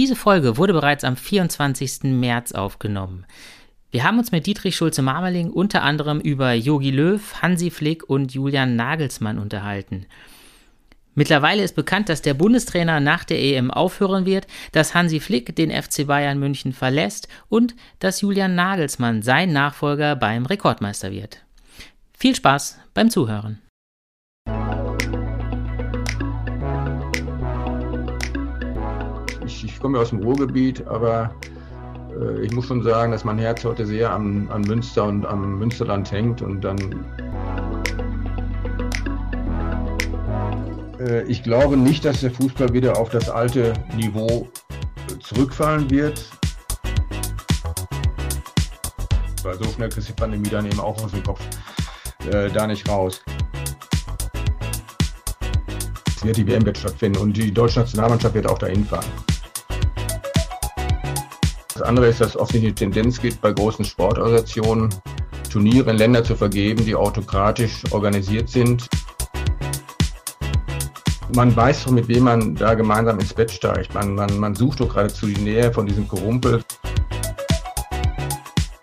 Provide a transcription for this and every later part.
Diese Folge wurde bereits am 24. März aufgenommen. Wir haben uns mit Dietrich Schulze-Marmeling unter anderem über Jogi Löw, Hansi Flick und Julian Nagelsmann unterhalten. Mittlerweile ist bekannt, dass der Bundestrainer nach der EM aufhören wird, dass Hansi Flick den FC Bayern München verlässt und dass Julian Nagelsmann sein Nachfolger beim Rekordmeister wird. Viel Spaß beim Zuhören. Ich, komme aus dem Ruhrgebiet, aber äh, ich muss schon sagen, dass mein Herz heute sehr an, an Münster und am Münsterland hängt und dann äh, ich glaube nicht, dass der Fußball wieder auf das alte Niveau zurückfallen wird. Weil so schnell kriegt die Pandemie dann eben auch aus dem Kopf äh, da nicht raus. Es wird die WM wird stattfinden und die deutsche Nationalmannschaft wird auch dahin fahren. Das andere ist, dass oft die Tendenz gibt, bei großen Sportorganisationen Turniere in Länder zu vergeben, die autokratisch organisiert sind. Man weiß doch, mit wem man da gemeinsam ins Bett steigt. Man, man, man sucht doch geradezu die Nähe von diesem Korumpel.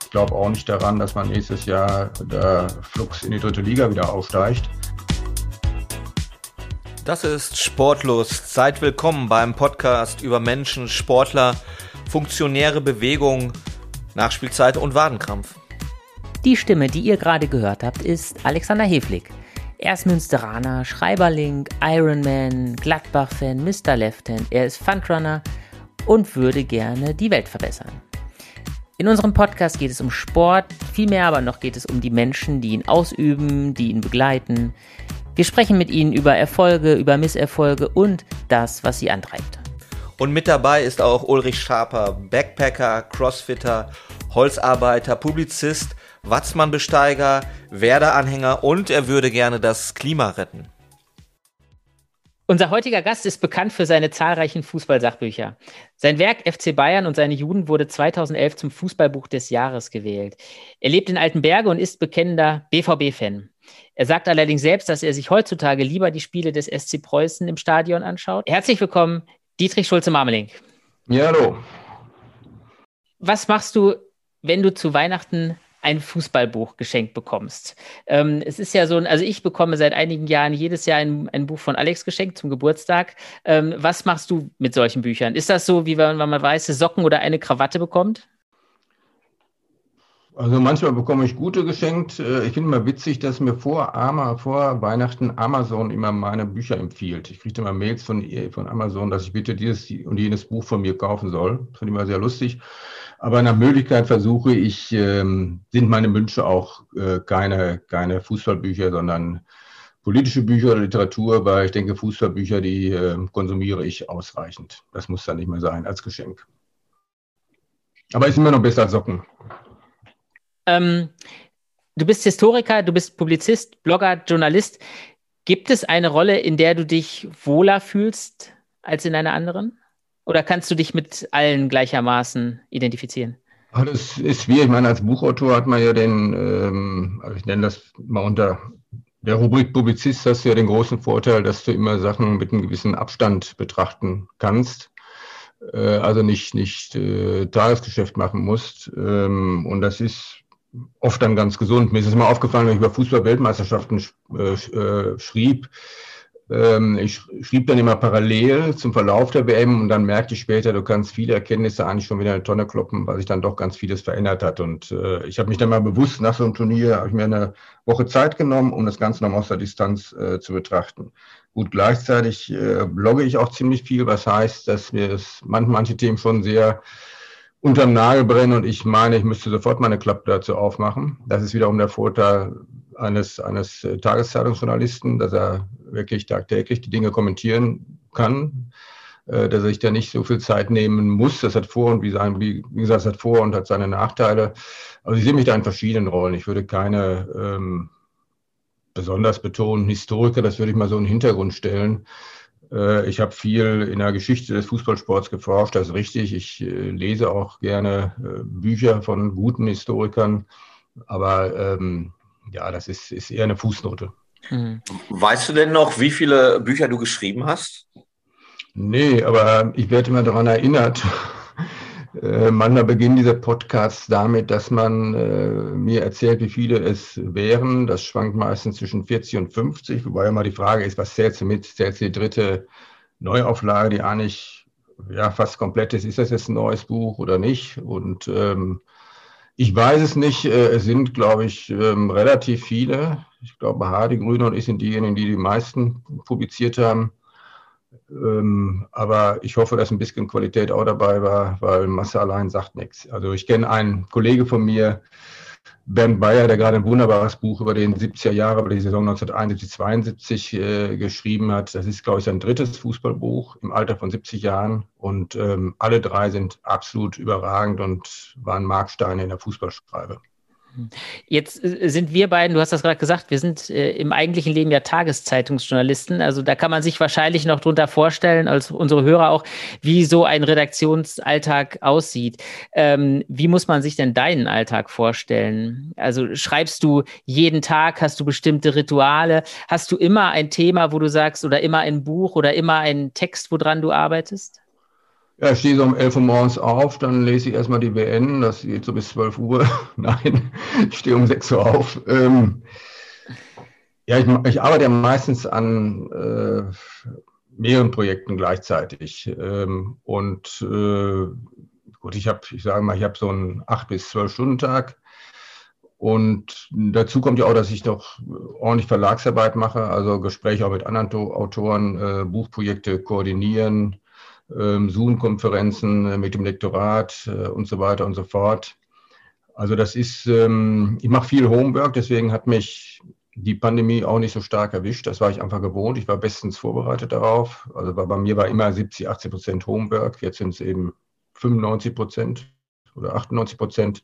Ich glaube auch nicht daran, dass man nächstes Jahr der Flux in die dritte Liga wieder aufsteigt. Das ist Sportlust. Seid willkommen beim Podcast über Menschen, Sportler funktionäre Bewegung, Nachspielzeit und Wadenkrampf. Die Stimme, die ihr gerade gehört habt, ist Alexander Heflig. Er ist Münsteraner, Schreiberling, Ironman, Gladbach-Fan, Mr. Left-Hand. Er ist Fundrunner und würde gerne die Welt verbessern. In unserem Podcast geht es um Sport, vielmehr aber noch geht es um die Menschen, die ihn ausüben, die ihn begleiten. Wir sprechen mit ihnen über Erfolge, über Misserfolge und das, was sie antreibt. Und mit dabei ist auch Ulrich Schaper, Backpacker, Crossfitter, Holzarbeiter, Publizist, Watzmann-Besteiger, Werder-Anhänger und er würde gerne das Klima retten. Unser heutiger Gast ist bekannt für seine zahlreichen Fußballsachbücher. Sein Werk FC Bayern und seine Juden wurde 2011 zum Fußballbuch des Jahres gewählt. Er lebt in Altenberge und ist bekennender BVB-Fan. Er sagt allerdings selbst, dass er sich heutzutage lieber die Spiele des SC Preußen im Stadion anschaut. Herzlich willkommen, Dietrich Schulze-Marmeling. Ja, hallo. Was machst du, wenn du zu Weihnachten ein Fußballbuch geschenkt bekommst? Ähm, es ist ja so, also ich bekomme seit einigen Jahren jedes Jahr ein, ein Buch von Alex geschenkt zum Geburtstag. Ähm, was machst du mit solchen Büchern? Ist das so, wie wenn man weiße Socken oder eine Krawatte bekommt? Also manchmal bekomme ich gute geschenkt. Äh, ich finde immer witzig, dass mir vor, Ama, vor Weihnachten Amazon immer meine Bücher empfiehlt. Ich kriege immer Mails von, von Amazon, dass ich bitte dieses und jenes Buch von mir kaufen soll. Das finde ich immer sehr lustig. Aber nach Möglichkeit versuche ich, ähm, sind meine Wünsche auch äh, keine, keine Fußballbücher, sondern politische Bücher oder Literatur, weil ich denke, Fußballbücher, die äh, konsumiere ich ausreichend. Das muss dann nicht mehr sein als Geschenk. Aber ist immer noch besser als Socken. Ähm, du bist Historiker, du bist Publizist, Blogger, Journalist. Gibt es eine Rolle, in der du dich wohler fühlst als in einer anderen? Oder kannst du dich mit allen gleichermaßen identifizieren? Das ist schwierig. Ich meine, als Buchautor hat man ja den, ähm, also ich nenne das mal unter der Rubrik Publizist, hast du ja den großen Vorteil, dass du immer Sachen mit einem gewissen Abstand betrachten kannst. Äh, also nicht, nicht äh, Tagesgeschäft machen musst. Ähm, und das ist oft dann ganz gesund. Mir ist es mal aufgefallen, wenn ich über Fußball-Weltmeisterschaften äh, äh, schrieb. Ähm, ich schrieb dann immer parallel zum Verlauf der WM und dann merkte ich später, du kannst viele Erkenntnisse eigentlich schon wieder in eine Tonne kloppen, weil sich dann doch ganz vieles verändert hat. Und äh, ich habe mich dann mal bewusst nach so einem Turnier, habe ich mir eine Woche Zeit genommen, um das Ganze nochmal aus der Distanz äh, zu betrachten. Gut, gleichzeitig äh, blogge ich auch ziemlich viel, was heißt, dass mir das manche, manche Themen schon sehr unterm Nagel brennen und ich meine, ich müsste sofort meine Klappe dazu aufmachen. Das ist wiederum der Vorteil eines, eines äh, Tageszeitungsjournalisten, dass er wirklich tagtäglich die Dinge kommentieren kann, äh, dass er sich da nicht so viel Zeit nehmen muss. Das hat Vor- und wie, sein, wie, gesagt, das hat Vor- und hat seine Nachteile. Also ich sehe mich da in verschiedenen Rollen. Ich würde keine ähm, besonders betonen Historiker, das würde ich mal so in den Hintergrund stellen. Äh, ich habe viel in der Geschichte des Fußballsports geforscht, das ist richtig. Ich äh, lese auch gerne äh, Bücher von guten Historikern, aber ähm, ja, das ist, ist eher eine Fußnote. Mhm. Weißt du denn noch, wie viele Bücher du geschrieben hast? Nee, aber ich werde immer daran erinnert, äh, manchmal beginnen diese Podcasts damit, dass man äh, mir erzählt, wie viele es wären. Das schwankt meistens zwischen 40 und 50, wobei immer die Frage ist, was zählst du mit? Zählst du die dritte Neuauflage, die eigentlich ja, fast komplett ist? Ist das jetzt ein neues Buch oder nicht? Und ähm, ich weiß es nicht. Äh, es sind, glaube ich, ähm, relativ viele. Ich glaube, Hardy, Grüne und ich sind diejenigen, die die meisten publiziert haben. Ähm, aber ich hoffe, dass ein bisschen Qualität auch dabei war, weil Masse allein sagt nichts. Also ich kenne einen Kollege von mir, Bernd Bayer, der gerade ein wunderbares Buch über den 70er Jahre, über die Saison 1971, 72 äh, geschrieben hat. Das ist, glaube ich, sein drittes Fußballbuch im Alter von 70 Jahren. Und ähm, alle drei sind absolut überragend und waren Marksteine in der Fußballschreibe. Jetzt äh, sind wir beiden, du hast das gerade gesagt, wir sind äh, im eigentlichen Leben ja Tageszeitungsjournalisten. Also da kann man sich wahrscheinlich noch drunter vorstellen, als unsere Hörer auch, wie so ein Redaktionsalltag aussieht. Ähm, wie muss man sich denn deinen Alltag vorstellen? Also schreibst du jeden Tag, hast du bestimmte Rituale? Hast du immer ein Thema, wo du sagst, oder immer ein Buch oder immer einen Text, woran du arbeitest? Ja, ich stehe so um 11 Uhr morgens auf, dann lese ich erstmal die WN, das geht so bis 12 Uhr. Nein, ich stehe um 6 Uhr auf. Ähm, ja, ich, ich, arbeite ja meistens an äh, mehreren Projekten gleichzeitig. Ähm, und äh, gut, ich habe, ich sage mal, ich habe so einen 8 bis 12 Stunden Tag. Und dazu kommt ja auch, dass ich doch ordentlich Verlagsarbeit mache, also Gespräche auch mit anderen Autoren, äh, Buchprojekte koordinieren, Zoom-Konferenzen äh, mit dem Lektorat äh, und so weiter und so fort. Also das ist, ähm, ich mache viel Homework, deswegen hat mich die Pandemie auch nicht so stark erwischt. Das war ich einfach gewohnt. Ich war bestens vorbereitet darauf. Also bei mir war immer 70, 80 Prozent Homework. Jetzt sind es eben 95 Prozent oder 98 Prozent.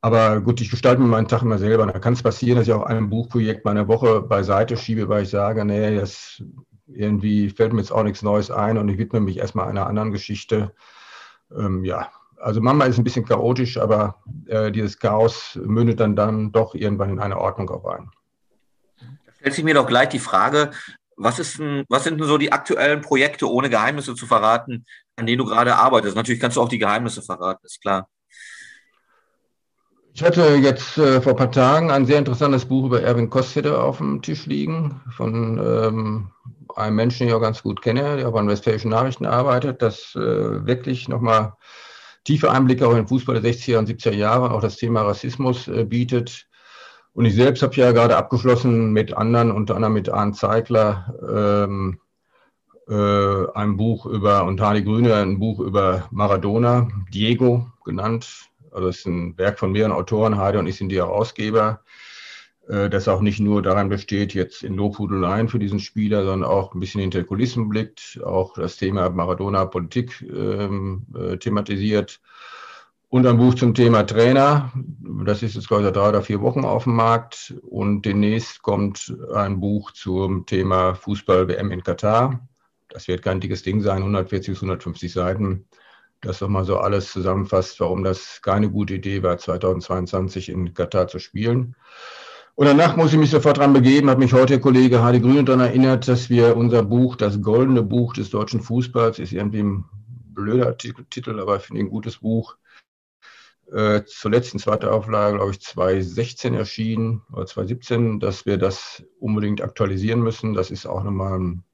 Aber gut, ich gestalte mir meinen Tag immer selber. Da kann es passieren, dass ich auch ein Buchprojekt meiner Woche beiseite schiebe, weil ich sage, nee, das irgendwie fällt mir jetzt auch nichts Neues ein und ich widme mich erstmal einer anderen Geschichte. Ähm, ja, also manchmal ist es ein bisschen chaotisch, aber äh, dieses Chaos mündet dann, dann doch irgendwann in eine Ordnung auch ein. Da stellt sich mir doch gleich die Frage, was, ist denn, was sind denn so die aktuellen Projekte, ohne Geheimnisse zu verraten, an denen du gerade arbeitest? Natürlich kannst du auch die Geheimnisse verraten, ist klar. Ich hatte jetzt äh, vor ein paar Tagen ein sehr interessantes Buch über Erwin Kostede auf dem Tisch liegen, von ähm, einem Menschen, den ich auch ganz gut kenne, der auch an Westfälischen Nachrichten arbeitet, das äh, wirklich nochmal tiefe Einblicke auch in den Fußball der 60er und 70er Jahre, auch das Thema Rassismus äh, bietet. Und ich selbst habe ja gerade abgeschlossen mit anderen, unter anderem mit Arndt Zeigler, ähm, äh, ein Buch über, und Hardy Grüne, ein Buch über Maradona, Diego genannt. Also es ist ein Werk von mehreren Autoren, Heide und ich sind die Herausgeber. Äh, das auch nicht nur daran besteht, jetzt in Lobhudeleien für diesen Spieler, sondern auch ein bisschen hinter die Kulissen blickt, auch das Thema Maradona-Politik ähm, äh, thematisiert. Und ein Buch zum Thema Trainer. Das ist jetzt, glaube ich, seit drei oder vier Wochen auf dem Markt. Und demnächst kommt ein Buch zum Thema Fußball-WM in Katar. Das wird kein dickes Ding sein, 140 bis 150 Seiten. Das nochmal so alles zusammenfasst, warum das keine gute Idee war, 2022 in Katar zu spielen. Und danach muss ich mich sofort dran begeben, hat mich heute der Kollege Hardy Grüne daran erinnert, dass wir unser Buch, das goldene Buch des deutschen Fußballs, ist irgendwie ein blöder Titel, aber ich finde ein gutes Buch, äh, zur letzten zweiten Auflage, glaube ich, 2016 erschienen oder 2017, dass wir das unbedingt aktualisieren müssen. Das ist auch nochmal ein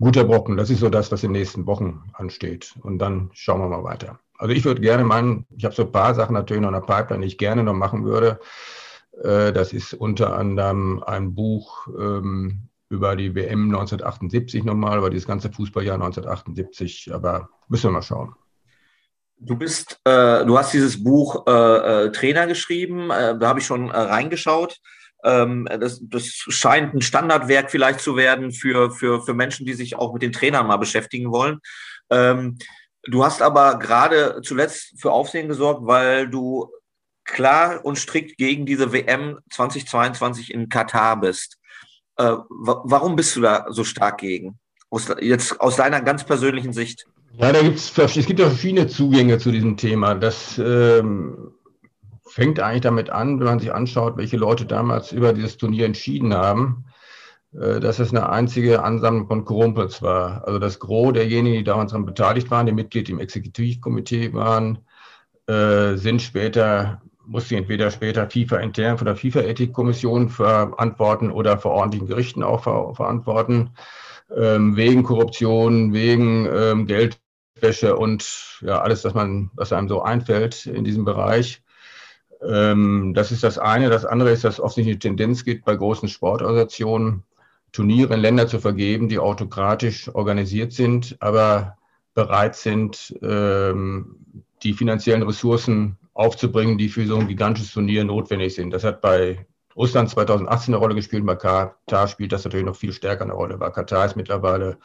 guter Brocken. Das ist so das, was in den nächsten Wochen ansteht. Und dann schauen wir mal weiter. Also ich würde gerne meinen, ich habe so ein paar Sachen natürlich noch in der Pipeline, die ich gerne noch machen würde. Äh, das ist unter anderem ein Buch ähm, über die WM 1978 nochmal, über dieses ganze Fußballjahr 1978. Aber müssen wir mal schauen. Du bist, äh, du hast dieses Buch äh, äh, Trainer geschrieben. Äh, da habe ich schon äh, reingeschaut. Ähm, das, das scheint ein Standardwerk vielleicht zu werden für, für, für Menschen, die sich auch mit den Trainern mal beschäftigen wollen. Ähm, du hast aber gerade zuletzt für Aufsehen gesorgt, weil du klar und strikt gegen diese WM 2022 in Katar bist. Äh, warum bist du da so stark gegen? Aus, jetzt aus deiner ganz persönlichen Sicht. Ja, da gibt's es gibt ja verschiedene Zugänge zu diesem Thema. Das ähm, fängt eigentlich damit an, wenn man sich anschaut, welche Leute damals über dieses Turnier entschieden haben. äh, dass es eine einzige Ansammlung von Kumpels war. Also das Gros derjenigen, die damals daran beteiligt waren, die Mitglied im Exekutivkomitee waren, äh, sind später, mussten entweder später FIFA intern von der FIFA-Ethikkommission verantworten oder vor ordentlichen Gerichten auch ver verantworten, ähm, wegen Korruption, wegen ähm, Geldwäsche und ja, alles, was man, was einem so einfällt in diesem Bereich. Ähm, das ist das eine. Das andere ist, dass offensichtlich eine Tendenz gibt bei großen Sportorganisationen, Turniere in Länder zu vergeben, die autokratisch organisiert sind, aber bereit sind, ähm, die finanziellen Ressourcen aufzubringen, die für so ein gigantisches Turnier notwendig sind. Das hat bei Russland 2018 eine Rolle gespielt, bei Katar spielt das natürlich noch viel stärker eine Rolle, weil Katar ist mittlerweile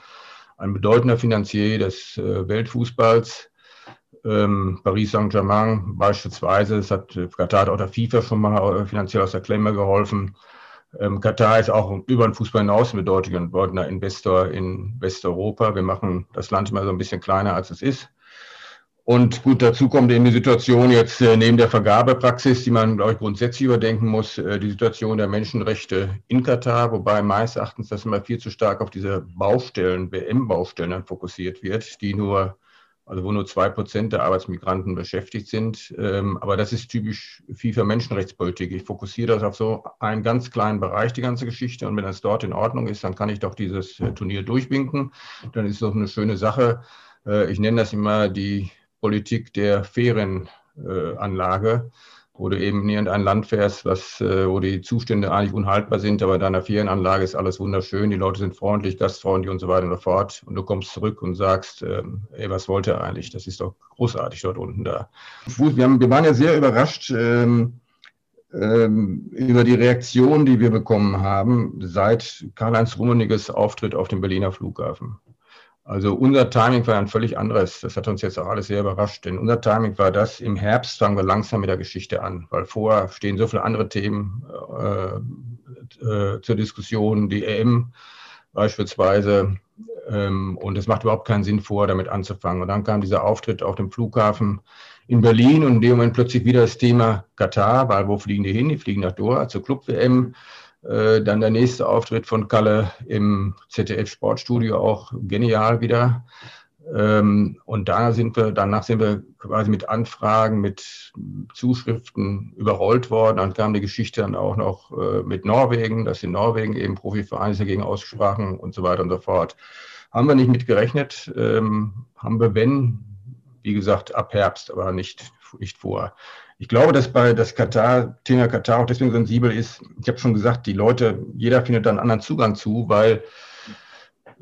ein bedeutender Finanzier des äh, Weltfußballs. Ähm, Paris Saint-Germain beispielsweise, das hat Katar hat auch der FIFA schon mal äh, finanziell aus der Klemme geholfen. Ähm, Katar ist auch über den Fußball hinaus ein bedeutender Investor in Westeuropa. Wir machen das Land immer so ein bisschen kleiner, als es ist. Und gut, dazu kommt eben die Situation jetzt äh, neben der Vergabepraxis, die man, glaube ich, grundsätzlich überdenken muss, äh, die Situation der Menschenrechte in Katar, wobei meines Erachtens das immer viel zu stark auf diese Baustellen, WM-Baustellen fokussiert wird, die nur also wo nur zwei Prozent der Arbeitsmigranten beschäftigt sind. Ähm, aber das ist typisch FIFA Menschenrechtspolitik. Ich fokussiere das auf so einen ganz kleinen Bereich, die ganze Geschichte. Und wenn das dort in Ordnung ist, dann kann ich doch dieses äh, Turnier durchwinken. Dann ist es doch eine schöne Sache. Äh, ich nenne das immer die Politik der fairen äh, wo du eben in irgendein Land fährst, was, äh, wo die Zustände eigentlich unhaltbar sind, aber in deiner Ferienanlage ist alles wunderschön, die Leute sind freundlich, gastfreundlich und so weiter und so fort. Und du kommst zurück und sagst, ähm, ey, was wollte er eigentlich? Das ist doch großartig dort unten da. Wir, haben, wir waren ja sehr überrascht ähm, ähm, über die Reaktion, die wir bekommen haben, seit Karl-Heinz Rummeniges Auftritt auf dem Berliner Flughafen. Also unser Timing war ein völlig anderes. Das hat uns jetzt auch alles sehr überrascht. Denn unser Timing war das, im Herbst fangen wir langsam mit der Geschichte an, weil vorher stehen so viele andere Themen äh, äh, zur Diskussion, die EM beispielsweise. Ähm, und es macht überhaupt keinen Sinn vor, damit anzufangen. Und dann kam dieser Auftritt auf dem Flughafen in Berlin und in dem Moment plötzlich wieder das Thema Katar, weil wo fliegen die hin? Die fliegen nach Doha zur Club-WM. Äh, dann der nächste Auftritt von Kalle im ZDF Sportstudio, auch genial wieder. Ähm, und da sind wir, danach sind wir quasi mit Anfragen, mit Zuschriften überrollt worden. Dann kam die Geschichte dann auch noch äh, mit Norwegen, dass in Norwegen eben Profivereine dagegen aussprachen und so weiter und so fort. Haben wir nicht mit gerechnet, ähm, haben wir, wenn, wie gesagt, ab Herbst, aber nicht, nicht vor. Ich glaube, dass bei das Katar, Thema Katar auch deswegen sensibel ist. Ich habe schon gesagt, die Leute, jeder findet da einen anderen Zugang zu, weil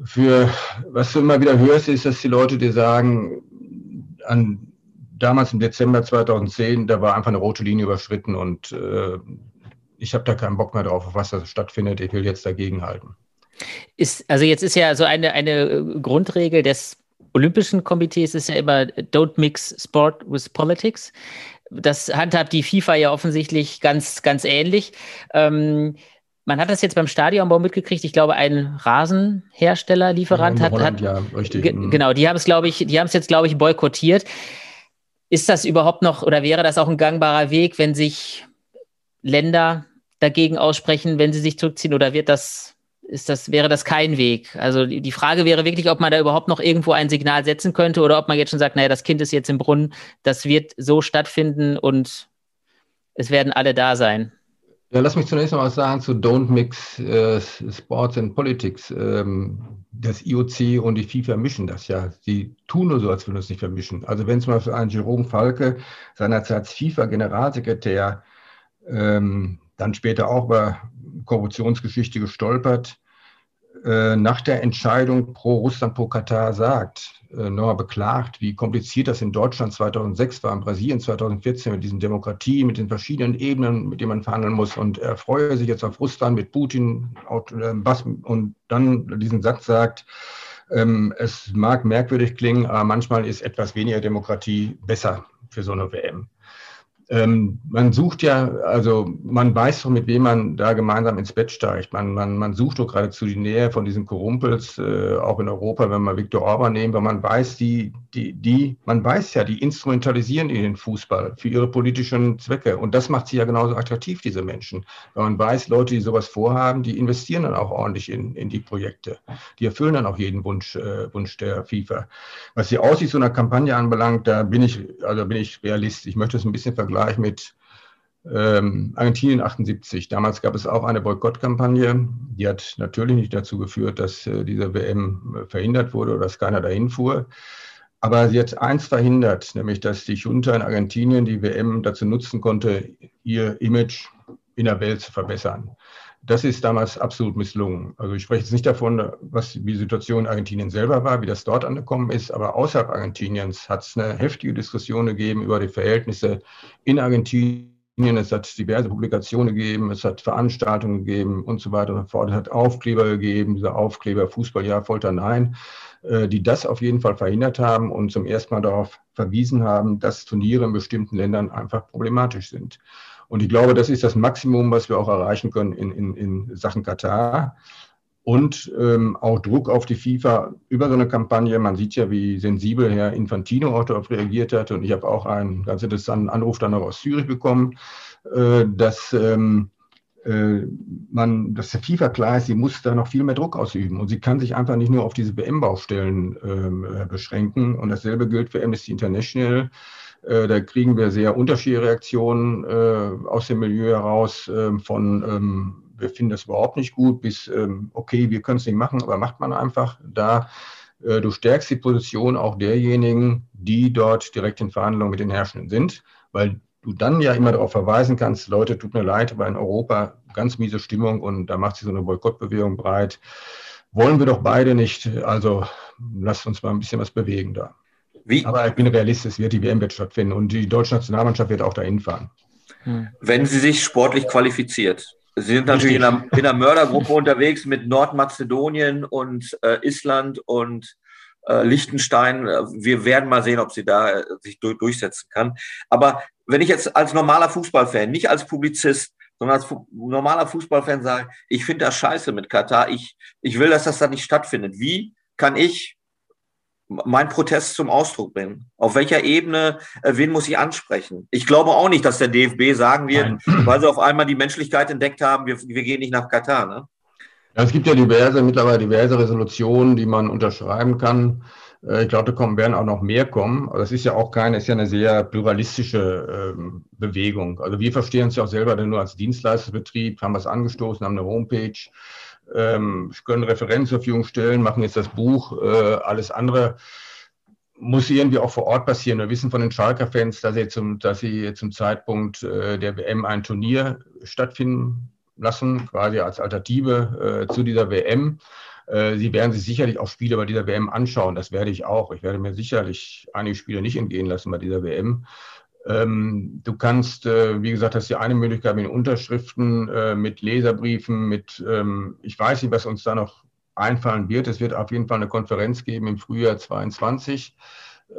für was du immer wieder hörst, ist, dass die Leute dir sagen, an, damals im Dezember 2010, da war einfach eine rote Linie überschritten und äh, ich habe da keinen Bock mehr drauf, auf was da stattfindet. Ich will jetzt dagegenhalten. Ist, also jetzt ist ja so eine, eine Grundregel des Olympischen Komitees ist ja immer Don't mix Sport with Politics das handhabt die FIFA ja offensichtlich ganz, ganz ähnlich. Ähm, man hat das jetzt beim Stadionbau mitgekriegt. Ich glaube, ein Rasenhersteller, Lieferant ja, hat, Holland, hat ja, richtig. Mhm. genau, die haben es, glaube ich, die haben es jetzt, glaube ich, boykottiert. Ist das überhaupt noch oder wäre das auch ein gangbarer Weg, wenn sich Länder dagegen aussprechen, wenn sie sich zurückziehen, oder wird das ist das, wäre das kein Weg. Also die Frage wäre wirklich, ob man da überhaupt noch irgendwo ein Signal setzen könnte oder ob man jetzt schon sagt, naja, das Kind ist jetzt im Brunnen, das wird so stattfinden und es werden alle da sein. Ja, lass mich zunächst noch was sagen zu Don't Mix äh, Sports and Politics. Ähm, das IOC und die FIFA mischen das ja. Sie tun nur so, als würden es nicht vermischen. Also wenn zum Beispiel ein Jerome Falke, seinerzeit FIFA-Generalsekretär, ähm, dann später auch über Korruptionsgeschichte gestolpert, äh, nach der Entscheidung pro Russland, pro Katar sagt, äh, nochmal beklagt, wie kompliziert das in Deutschland 2006 war, in Brasilien 2014 mit diesen Demokratie, mit den verschiedenen Ebenen, mit denen man verhandeln muss. Und er freue sich jetzt auf Russland mit Putin äh, und dann diesen Satz sagt, ähm, es mag merkwürdig klingen, aber manchmal ist etwas weniger Demokratie besser für so eine WM. Ähm, man sucht ja, also man weiß doch, mit wem man da gemeinsam ins Bett steigt. Man, man, man sucht doch geradezu die Nähe von diesen Korumpels, äh, auch in Europa, wenn man Viktor Orban nehmen, weil man weiß, die, die, die, man weiß ja, die instrumentalisieren den Fußball für ihre politischen Zwecke. Und das macht sie ja genauso attraktiv, diese Menschen. Weil man weiß, Leute, die sowas vorhaben, die investieren dann auch ordentlich in, in die Projekte. Die erfüllen dann auch jeden Wunsch, äh, Wunsch der FIFA. Was die Aussicht so einer Kampagne anbelangt, da bin ich, also bin ich realist. Ich möchte es ein bisschen vergleichen Vergleich mit ähm, Argentinien 78. Damals gab es auch eine Boykottkampagne. Die hat natürlich nicht dazu geführt, dass äh, diese WM äh, verhindert wurde oder dass keiner dahin fuhr. Aber sie hat eins verhindert, nämlich dass die Junta in Argentinien die WM dazu nutzen konnte, ihr Image in der Welt zu verbessern. Das ist damals absolut misslungen. Also ich spreche jetzt nicht davon, was die Situation in Argentinien selber war, wie das dort angekommen ist, aber außerhalb Argentiniens hat es eine heftige Diskussion gegeben über die Verhältnisse in Argentinien. Es hat diverse Publikationen gegeben, es hat Veranstaltungen gegeben und so weiter und so fort. Es hat Aufkleber gegeben, diese Aufkleber Fußball Folter Nein, äh, die das auf jeden Fall verhindert haben und zum ersten Mal darauf verwiesen haben, dass Turniere in bestimmten Ländern einfach problematisch sind. Und ich glaube, das ist das Maximum, was wir auch erreichen können in, in, in Sachen Katar. Und ähm, auch Druck auf die FIFA über so eine Kampagne. Man sieht ja, wie sensibel Herr Infantino auch darauf reagiert hat. Und ich habe auch einen ganz interessanten Anruf dann noch aus Zürich bekommen, äh, dass ähm, äh, man, dass der FIFA klar ist, sie muss da noch viel mehr Druck ausüben. Und sie kann sich einfach nicht nur auf diese WM-Baustellen ähm, äh, beschränken. Und dasselbe gilt für Amnesty International. Äh, da kriegen wir sehr unterschiedliche Reaktionen äh, aus dem Milieu heraus, äh, von ähm, wir finden das überhaupt nicht gut, bis ähm, okay, wir können es nicht machen, aber macht man einfach. Da äh, du stärkst die Position auch derjenigen, die dort direkt in Verhandlungen mit den Herrschenden sind, weil du dann ja immer darauf verweisen kannst, Leute, tut mir leid, aber in Europa ganz miese Stimmung und da macht sich so eine Boykottbewegung breit. Wollen wir doch beide nicht. Also lasst uns mal ein bisschen was bewegen da. Wie? Aber ich bin realistisch, wird die WM wird stattfinden und die deutsche Nationalmannschaft wird auch dahin fahren. Hm. Wenn sie sich sportlich qualifiziert. Sie sind natürlich in einer, in einer, Mördergruppe unterwegs mit Nordmazedonien und äh, Island und äh, Liechtenstein. Wir werden mal sehen, ob sie da äh, sich durch, durchsetzen kann. Aber wenn ich jetzt als normaler Fußballfan, nicht als Publizist, sondern als fu normaler Fußballfan sage, ich finde das scheiße mit Katar, ich, ich will, dass das da nicht stattfindet. Wie kann ich mein Protest zum Ausdruck bringen? Auf welcher Ebene, äh, wen muss ich ansprechen? Ich glaube auch nicht, dass der DFB sagen wird, Nein. weil sie auf einmal die Menschlichkeit entdeckt haben, wir, wir gehen nicht nach Katar. Ne? Ja, es gibt ja diverse, mittlerweile diverse Resolutionen, die man unterschreiben kann. Äh, ich glaube, da kommen, werden auch noch mehr kommen. Aber das ist ja auch keine, ist ja eine sehr pluralistische ähm, Bewegung. Also wir verstehen uns ja auch selber nur als Dienstleistungsbetrieb, haben was angestoßen, haben eine Homepage ähm, können Referenzen zur Verfügung stellen, machen jetzt das Buch, äh, alles andere muss irgendwie auch vor Ort passieren. Wir wissen von den Schalker-Fans, dass sie zum, dass sie zum Zeitpunkt äh, der WM ein Turnier stattfinden lassen, quasi als Alternative äh, zu dieser WM. Äh, sie werden sich sicherlich auch Spiele bei dieser WM anschauen. Das werde ich auch. Ich werde mir sicherlich einige Spiele nicht entgehen lassen bei dieser WM. Ähm, du kannst, äh, wie gesagt, das ist ja eine Möglichkeit mit Unterschriften, äh, mit Leserbriefen, mit, ähm, ich weiß nicht, was uns da noch einfallen wird. Es wird auf jeden Fall eine Konferenz geben im Frühjahr 22,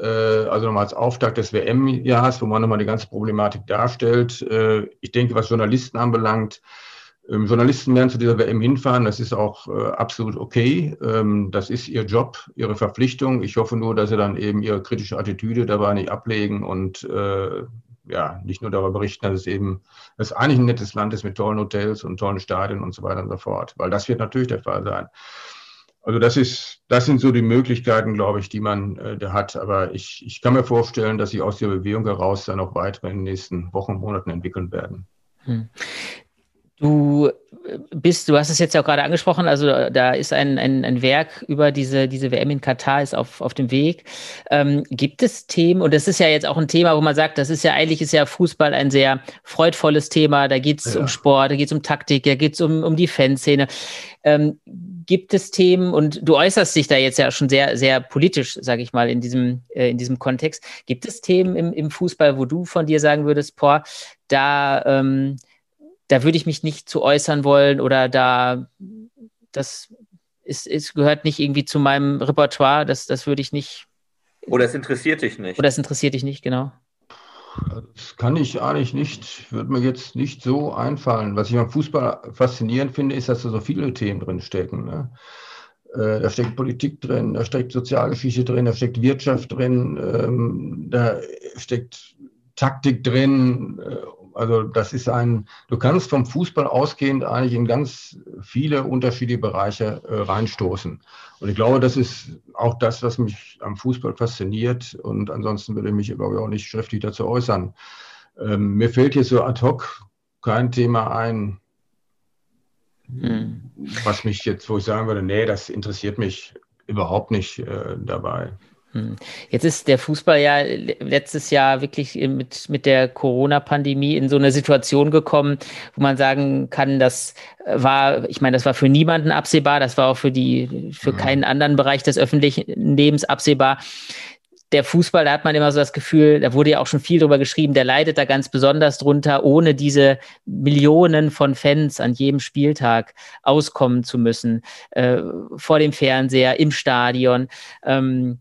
äh, also nochmal als Auftakt des WM-Jahres, wo man nochmal die ganze Problematik darstellt. Äh, ich denke, was Journalisten anbelangt, ähm, Journalisten werden zu dieser WM hinfahren, das ist auch äh, absolut okay. Ähm, das ist ihr Job, ihre Verpflichtung. Ich hoffe nur, dass sie dann eben ihre kritische Attitüde dabei nicht ablegen und äh, ja, nicht nur darüber berichten, dass es eben, dass eigentlich ein nettes Land ist mit tollen Hotels und tollen Stadien und so weiter und so fort. Weil das wird natürlich der Fall sein. Also das ist, das sind so die Möglichkeiten, glaube ich, die man äh, da hat. Aber ich, ich kann mir vorstellen, dass sich aus der Bewegung heraus dann noch weitere in den nächsten Wochen, Monaten entwickeln werden. Hm. Du bist, du hast es jetzt ja auch gerade angesprochen, also da ist ein, ein, ein Werk über diese, diese WM in Katar ist auf, auf dem Weg. Ähm, gibt es Themen, und das ist ja jetzt auch ein Thema, wo man sagt, das ist ja eigentlich ist ja Fußball ein sehr freudvolles Thema, da geht es ja. um Sport, da geht es um Taktik, da geht es um, um die Fanszene. Ähm, gibt es Themen, und du äußerst dich da jetzt ja schon sehr, sehr politisch, sage ich mal, in diesem, äh, in diesem Kontext. Gibt es Themen im, im Fußball, wo du von dir sagen würdest, boah, da ähm, da würde ich mich nicht zu äußern wollen oder da, das ist, ist, gehört nicht irgendwie zu meinem Repertoire, das, das würde ich nicht. Oder es interessiert dich nicht. Oder es interessiert dich nicht, genau. Das kann ich eigentlich nicht, würde mir jetzt nicht so einfallen. Was ich am Fußball faszinierend finde, ist, dass da so viele Themen drin stecken. Ne? Äh, da steckt Politik drin, da steckt Sozialgeschichte drin, da steckt Wirtschaft drin, ähm, da steckt Taktik drin. Äh, also das ist ein, du kannst vom Fußball ausgehend eigentlich in ganz viele unterschiedliche Bereiche äh, reinstoßen. Und ich glaube, das ist auch das, was mich am Fußball fasziniert. Und ansonsten würde ich mich, glaube ich, auch nicht schriftlich dazu äußern. Ähm, mir fällt hier so ad hoc kein Thema ein, hm. Was mich jetzt, wo ich sagen würde, nee, das interessiert mich überhaupt nicht äh, dabei. Hm. Jetzt ist der Fußball ja letztes Jahr wirklich mit, mit der Corona-Pandemie in so eine Situation gekommen, wo man sagen kann, das war, ich meine, das war für niemanden absehbar, das war auch für die, für keinen anderen Bereich des öffentlichen Lebens absehbar der Fußball, da hat man immer so das Gefühl, da wurde ja auch schon viel drüber geschrieben, der leidet da ganz besonders drunter, ohne diese Millionen von Fans an jedem Spieltag auskommen zu müssen, äh, vor dem Fernseher, im Stadion. Ähm,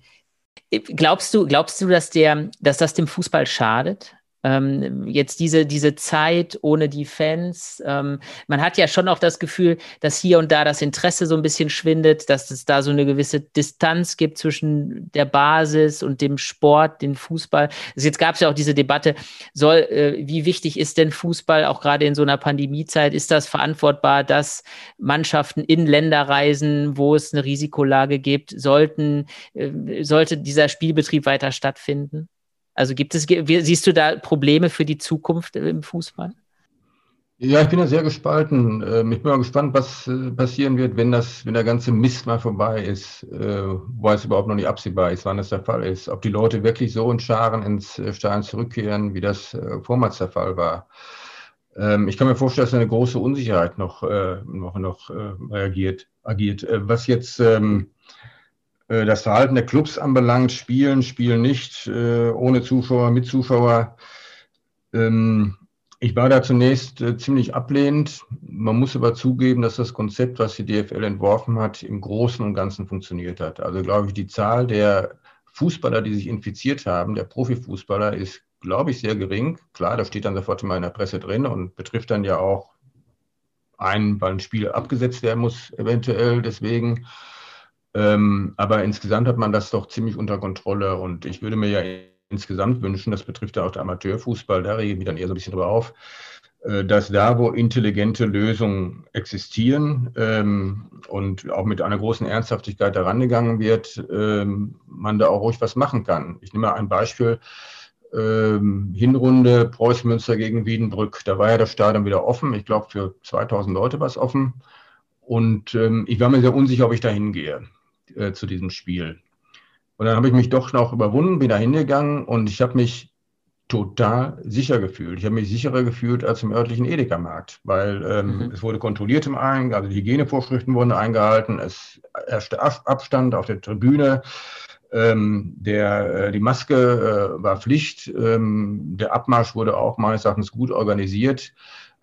glaubst du, glaubst du, dass der, dass das dem Fußball schadet? Ähm, jetzt diese, diese Zeit ohne die Fans. Ähm, man hat ja schon auch das Gefühl, dass hier und da das Interesse so ein bisschen schwindet, dass es da so eine gewisse Distanz gibt zwischen der Basis und dem Sport, den Fußball. Also jetzt gab es ja auch diese Debatte, soll, äh, wie wichtig ist denn Fußball, auch gerade in so einer Pandemiezeit? Ist das verantwortbar, dass Mannschaften in Länder reisen, wo es eine Risikolage gibt? Sollten, äh, sollte dieser Spielbetrieb weiter stattfinden? Also gibt es, siehst du da Probleme für die Zukunft im Fußball? Ja, ich bin ja sehr gespalten. Ähm, ich bin mal gespannt, was äh, passieren wird, wenn das, wenn der ganze Mist mal vorbei ist, äh, wo es überhaupt noch nicht absehbar ist, wann das der Fall ist. Ob die Leute wirklich so in Scharen ins äh, Stadion zurückkehren, wie das vormals der Fall war. Ähm, ich kann mir vorstellen, dass eine große Unsicherheit noch, noch, noch reagiert, agiert. Was jetzt ähm, äh, das Verhalten der Clubs anbelangt, spielen, spielen nicht, äh, ohne Zuschauer, mit Zuschauer. Ähm, ich war da zunächst äh, ziemlich ablehnend. Man muss aber zugeben, dass das Konzept, was die DFL entworfen hat, im Großen und Ganzen funktioniert hat. Also glaube ich, die Zahl der Fußballer, die sich infiziert haben, der Profifußballer, ist, glaube ich, sehr gering. Klar, da steht dann sofort immer in der Presse drin und betrifft dann ja auch einen, weil ein Spiel abgesetzt werden muss, eventuell deswegen. Ähm, aber insgesamt hat man das doch ziemlich unter Kontrolle und ich würde mir ja insgesamt wünschen, das betrifft ja auch der Amateurfußball, da rege ich mich dann eher so ein bisschen drüber auf, äh, dass da, wo intelligente Lösungen existieren ähm, und auch mit einer großen Ernsthaftigkeit herangegangen wird, ähm, man da auch ruhig was machen kann. Ich nehme mal ein Beispiel. Ähm, Hinrunde Preußen Münster gegen Wiedenbrück. Da war ja das Stadion wieder offen. Ich glaube, für 2000 Leute war es offen. Und ähm, ich war mir sehr unsicher, ob ich da hingehe äh, zu diesem Spiel. Und dann habe ich mich doch noch überwunden, bin da hingegangen und ich habe mich total sicher gefühlt. Ich habe mich sicherer gefühlt als im örtlichen Edeka-Markt, weil ähm, mhm. es wurde kontrolliert im Eingang, also die Hygienevorschriften wurden eingehalten, es herrschte Abstand auf der Tribüne, ähm, der, äh, die Maske äh, war Pflicht, ähm, der Abmarsch wurde auch meines Erachtens gut organisiert.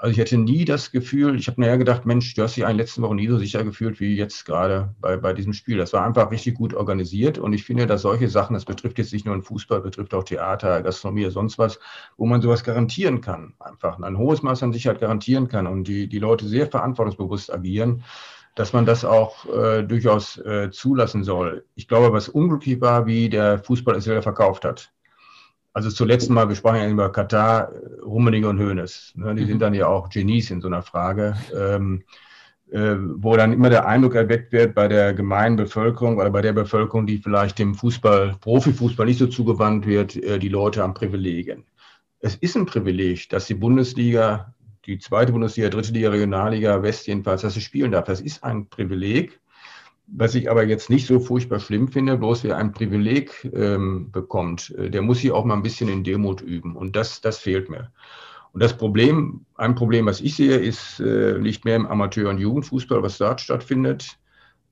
Also ich hätte nie das Gefühl, ich habe nachher gedacht, Mensch, du hast dich in den letzten Wochen nie so sicher gefühlt wie jetzt gerade bei, bei diesem Spiel. Das war einfach richtig gut organisiert und ich finde, dass solche Sachen, das betrifft jetzt nicht nur den Fußball, betrifft auch Theater, Gastronomie sonst was, wo man sowas garantieren kann, einfach ein hohes Maß an Sicherheit garantieren kann und die, die Leute sehr verantwortungsbewusst agieren, dass man das auch äh, durchaus äh, zulassen soll. Ich glaube, was unglücklich war, wie der Fußball es selber verkauft hat. Also zuletzt mal, wir sprachen ja über Katar, Rummenigge und Hoeneß. Ne? Die mhm. sind dann ja auch Genies in so einer Frage. Ähm, äh, wo dann immer der Eindruck erweckt wird bei der gemeinen Bevölkerung oder bei der Bevölkerung, die vielleicht dem Fußball, Profifußball nicht so zugewandt wird, äh, die Leute haben Privilegien. Es ist ein Privileg, dass die Bundesliga, die zweite Bundesliga, dritte Liga, Regionalliga, West jedenfalls, dass sie spielen darf. Das ist ein Privileg. Was ich aber jetzt nicht so furchtbar schlimm finde, bloß wer ein Privileg ähm, bekommt, äh, der muss sich auch mal ein bisschen in Demut üben. Und das, das fehlt mir. Und das Problem, ein Problem, was ich sehe, ist, äh, nicht mehr im Amateur- und Jugendfußball, was dort stattfindet.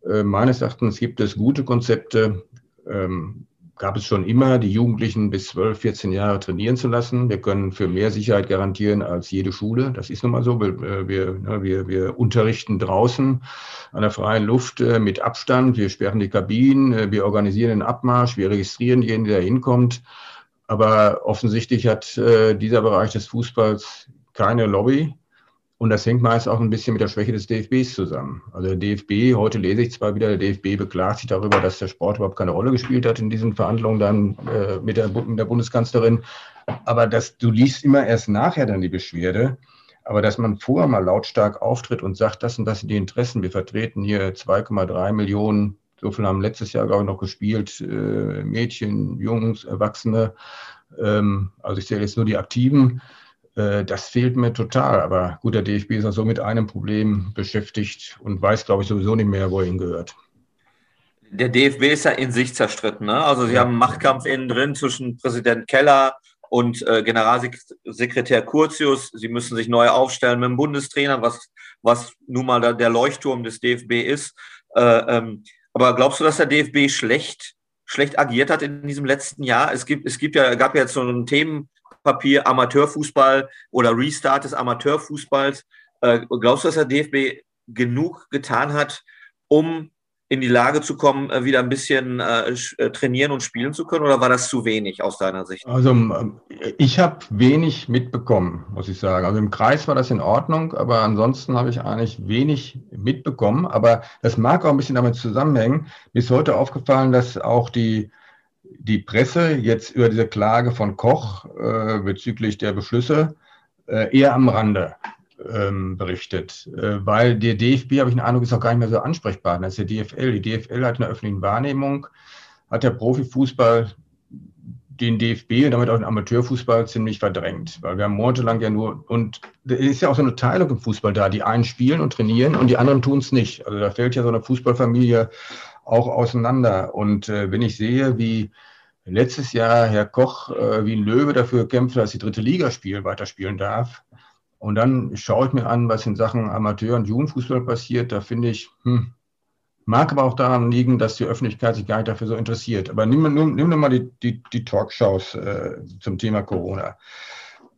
Äh, meines Erachtens gibt es gute Konzepte, ähm, gab es schon immer, die Jugendlichen bis 12, 14 Jahre trainieren zu lassen. Wir können für mehr Sicherheit garantieren als jede Schule. Das ist nun mal so. Wir, äh, wir, ne, wir, wir unterrichten draußen an der freien Luft äh, mit Abstand. Wir sperren die Kabinen. Äh, wir organisieren den Abmarsch. Wir registrieren jeden, der hinkommt. Aber offensichtlich hat dieser Bereich des Fußballs keine Lobby. Und das hängt meist auch ein bisschen mit der Schwäche des DFBs zusammen. Also der DFB, heute lese ich zwar wieder, der DFB beklagt sich darüber, dass der Sport überhaupt keine Rolle gespielt hat in diesen Verhandlungen dann äh, mit, der, mit der Bundeskanzlerin. Aber das, du liest immer erst nachher dann die Beschwerde. Aber dass man vorher mal lautstark auftritt und sagt, das und das sind die Interessen, wir vertreten hier 2,3 Millionen, so viel haben letztes Jahr, glaube ich, noch gespielt, äh, Mädchen, Jungs, Erwachsene. Ähm, also ich zähle jetzt nur die Aktiven das fehlt mir total. Aber gut, der DFB ist auch so mit einem Problem beschäftigt und weiß, glaube ich, sowieso nicht mehr, wo er hingehört. Der DFB ist ja in sich zerstritten. Ne? Also sie ja. haben einen Machtkampf innen drin zwischen Präsident Keller und äh, Generalsekretär Curtius. Sie müssen sich neu aufstellen mit dem Bundestrainer, was, was nun mal der, Leuchtturm des DFB ist. Äh, ähm, aber glaubst du, dass der DFB schlecht, schlecht agiert hat in diesem letzten Jahr? Es gibt, es gibt ja, gab ja jetzt so ein Themen, Papier Amateurfußball oder Restart des Amateurfußballs. Äh, glaubst du, dass der DFB genug getan hat, um in die Lage zu kommen, äh, wieder ein bisschen äh, äh, trainieren und spielen zu können? Oder war das zu wenig aus deiner Sicht? Also ähm, ich habe wenig mitbekommen, muss ich sagen. Also im Kreis war das in Ordnung, aber ansonsten habe ich eigentlich wenig mitbekommen. Aber das mag auch ein bisschen damit zusammenhängen. Mir ist heute aufgefallen, dass auch die die Presse jetzt über diese Klage von Koch äh, bezüglich der Beschlüsse äh, eher am Rande ähm, berichtet, äh, weil der DFB, habe ich den Eindruck, ist auch gar nicht mehr so ansprechbar. Das ist der DFL. Die DFL hat in der öffentlichen Wahrnehmung, hat der Profifußball den DFB und damit auch den Amateurfußball ziemlich verdrängt, weil wir haben monatelang ja nur, und es ist ja auch so eine Teilung im Fußball da, die einen spielen und trainieren und die anderen tun es nicht. Also da fällt ja so eine Fußballfamilie auch auseinander. Und äh, wenn ich sehe, wie letztes Jahr Herr Koch äh, wie ein Löwe dafür kämpft, dass die dritte Liga spielen, weiterspielen darf, und dann schaue ich mir an, was in Sachen Amateur- und Jugendfußball passiert, da finde ich, hm, mag aber auch daran liegen, dass die Öffentlichkeit sich gar nicht dafür so interessiert. Aber nimm, nimm, nimm mal die, die, die Talkshows äh, zum Thema Corona.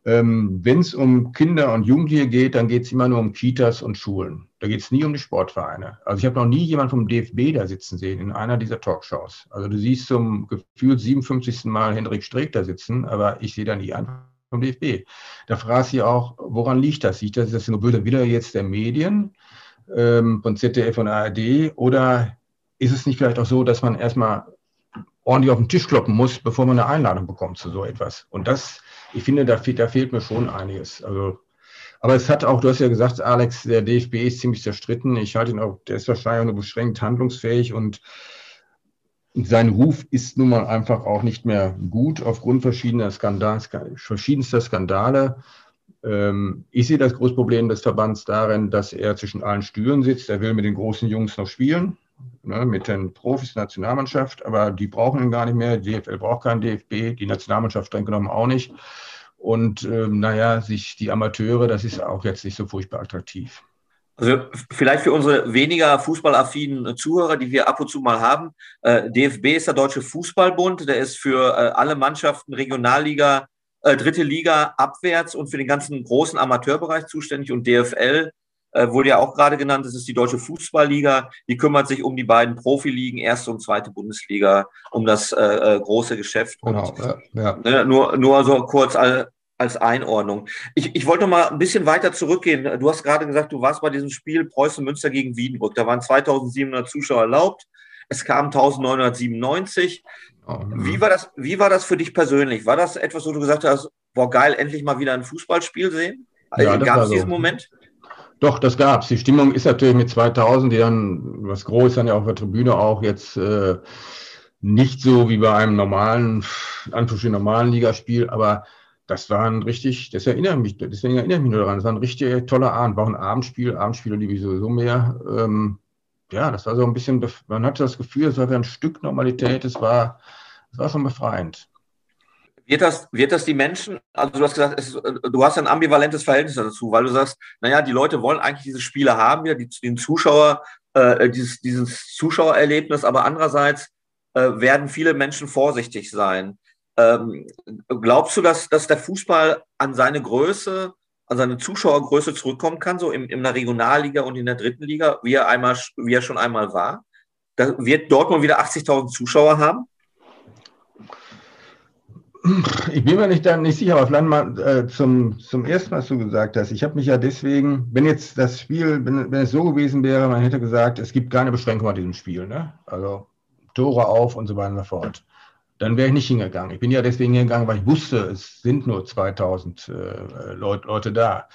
Ähm, Wenn es um Kinder und Jugendliche geht, dann geht es immer nur um Kitas und Schulen. Da geht es nie um die Sportvereine. Also ich habe noch nie jemanden vom DFB da sitzen sehen in einer dieser Talkshows. Also du siehst zum gefühlt 57. Mal Hendrik Streeck da sitzen, aber ich sehe da nie einen vom DFB. Da fragst du auch, woran liegt das? Liegt das, das nur böse Wille jetzt der Medien ähm, von ZDF und ARD oder ist es nicht vielleicht auch so, dass man erstmal ordentlich auf den Tisch kloppen muss, bevor man eine Einladung bekommt zu so etwas? Und das ich finde, da, da fehlt mir schon einiges. Also, aber es hat auch, du hast ja gesagt, Alex, der DFB ist ziemlich zerstritten. Ich halte ihn auch, der ist wahrscheinlich auch nur beschränkt handlungsfähig und sein Ruf ist nun mal einfach auch nicht mehr gut aufgrund verschiedener Skandale, verschiedenster Skandale. Ähm, ich sehe das große Problem des Verbands darin, dass er zwischen allen Stühlen sitzt. Er will mit den großen Jungs noch spielen, ne, mit den Profis der Nationalmannschaft, aber die brauchen ihn gar nicht mehr. Die DFL braucht keinen DFB, die Nationalmannschaft streng genommen auch nicht. Und ähm, naja, sich die Amateure, das ist auch jetzt nicht so furchtbar attraktiv. Also vielleicht für unsere weniger fußballaffinen Zuhörer, die wir ab und zu mal haben. Äh, DFB ist der Deutsche Fußballbund, der ist für äh, alle Mannschaften Regionalliga, äh, dritte Liga abwärts und für den ganzen großen Amateurbereich zuständig. Und DFL äh, wurde ja auch gerade genannt, das ist die Deutsche Fußballliga, die kümmert sich um die beiden Profiligen, erste und zweite Bundesliga, um das äh, äh große Geschäft. Genau, und, ja. Ne, nur, nur so kurz als Einordnung. Ich, ich wollte noch mal ein bisschen weiter zurückgehen. Du hast gerade gesagt, du warst bei diesem Spiel Preußen-Münster gegen Wiedenbrück. Da waren 2700 Zuschauer erlaubt. Es kamen 1997. Oh, wie, war das, wie war das für dich persönlich? War das etwas, wo du gesagt hast, boah, geil, endlich mal wieder ein Fußballspiel sehen? Ja, Gab es diesen so. Moment? Doch, das gab's. Die Stimmung ist natürlich mit 2000, die dann, was groß dann ja auf der Tribüne auch jetzt äh, nicht so wie bei einem normalen, Anführungsstrichen normalen Ligaspiel, aber das war ein richtig, das erinnert mich, deswegen erinnere ich mich nur daran, das war ein richtig toller Abend, war auch ein Abendspiel, Abendspiele liebe ich sowieso mehr. Ähm, ja, das war so ein bisschen, man hatte das Gefühl, es war wie ein Stück Normalität, es war, es war schon befreiend. Wird das, wird das die Menschen, also du hast gesagt, es, du hast ein ambivalentes Verhältnis dazu, weil du sagst, naja, die Leute wollen eigentlich diese Spiele haben, wieder die, den Zuschauer, äh, dieses, dieses Zuschauererlebnis, aber andererseits äh, werden viele Menschen vorsichtig sein. Ähm, glaubst du, dass, dass der Fußball an seine Größe, an seine Zuschauergröße zurückkommen kann, so in, in der Regionalliga und in der dritten Liga, wie er, einmal, wie er schon einmal war? Da wird Dortmund wieder 80.000 Zuschauer haben? Ich bin mir nicht, nicht sicher, aber vielleicht mal äh, zum, zum ersten, was du gesagt hast. Ich habe mich ja deswegen, wenn jetzt das Spiel, wenn, wenn es so gewesen wäre, man hätte gesagt, es gibt keine Beschränkung an diesem Spiel, ne? also Tore auf und so weiter und so fort, dann wäre ich nicht hingegangen. Ich bin ja deswegen hingegangen, weil ich wusste, es sind nur 2000 äh, Leut, Leute da.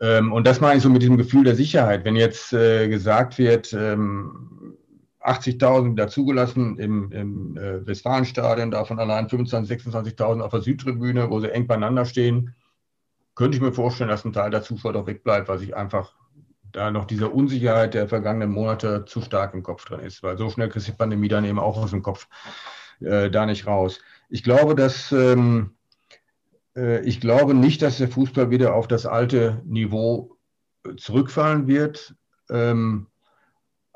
Ähm, und das meine ich so mit diesem Gefühl der Sicherheit. Wenn jetzt äh, gesagt wird, ähm, 80.000 wieder zugelassen im, im äh, Westfalenstadion, davon allein 25.000, 26.000 auf der Südtribüne, wo sie eng beieinander stehen. Könnte ich mir vorstellen, dass ein Teil der Zuschauer doch wegbleibt, weil sich einfach da noch diese Unsicherheit der vergangenen Monate zu stark im Kopf drin ist, weil so schnell kriegt die Pandemie dann eben auch aus dem Kopf äh, da nicht raus. Ich glaube, dass ähm, äh, ich glaube nicht, dass der Fußball wieder auf das alte Niveau zurückfallen wird. Ähm,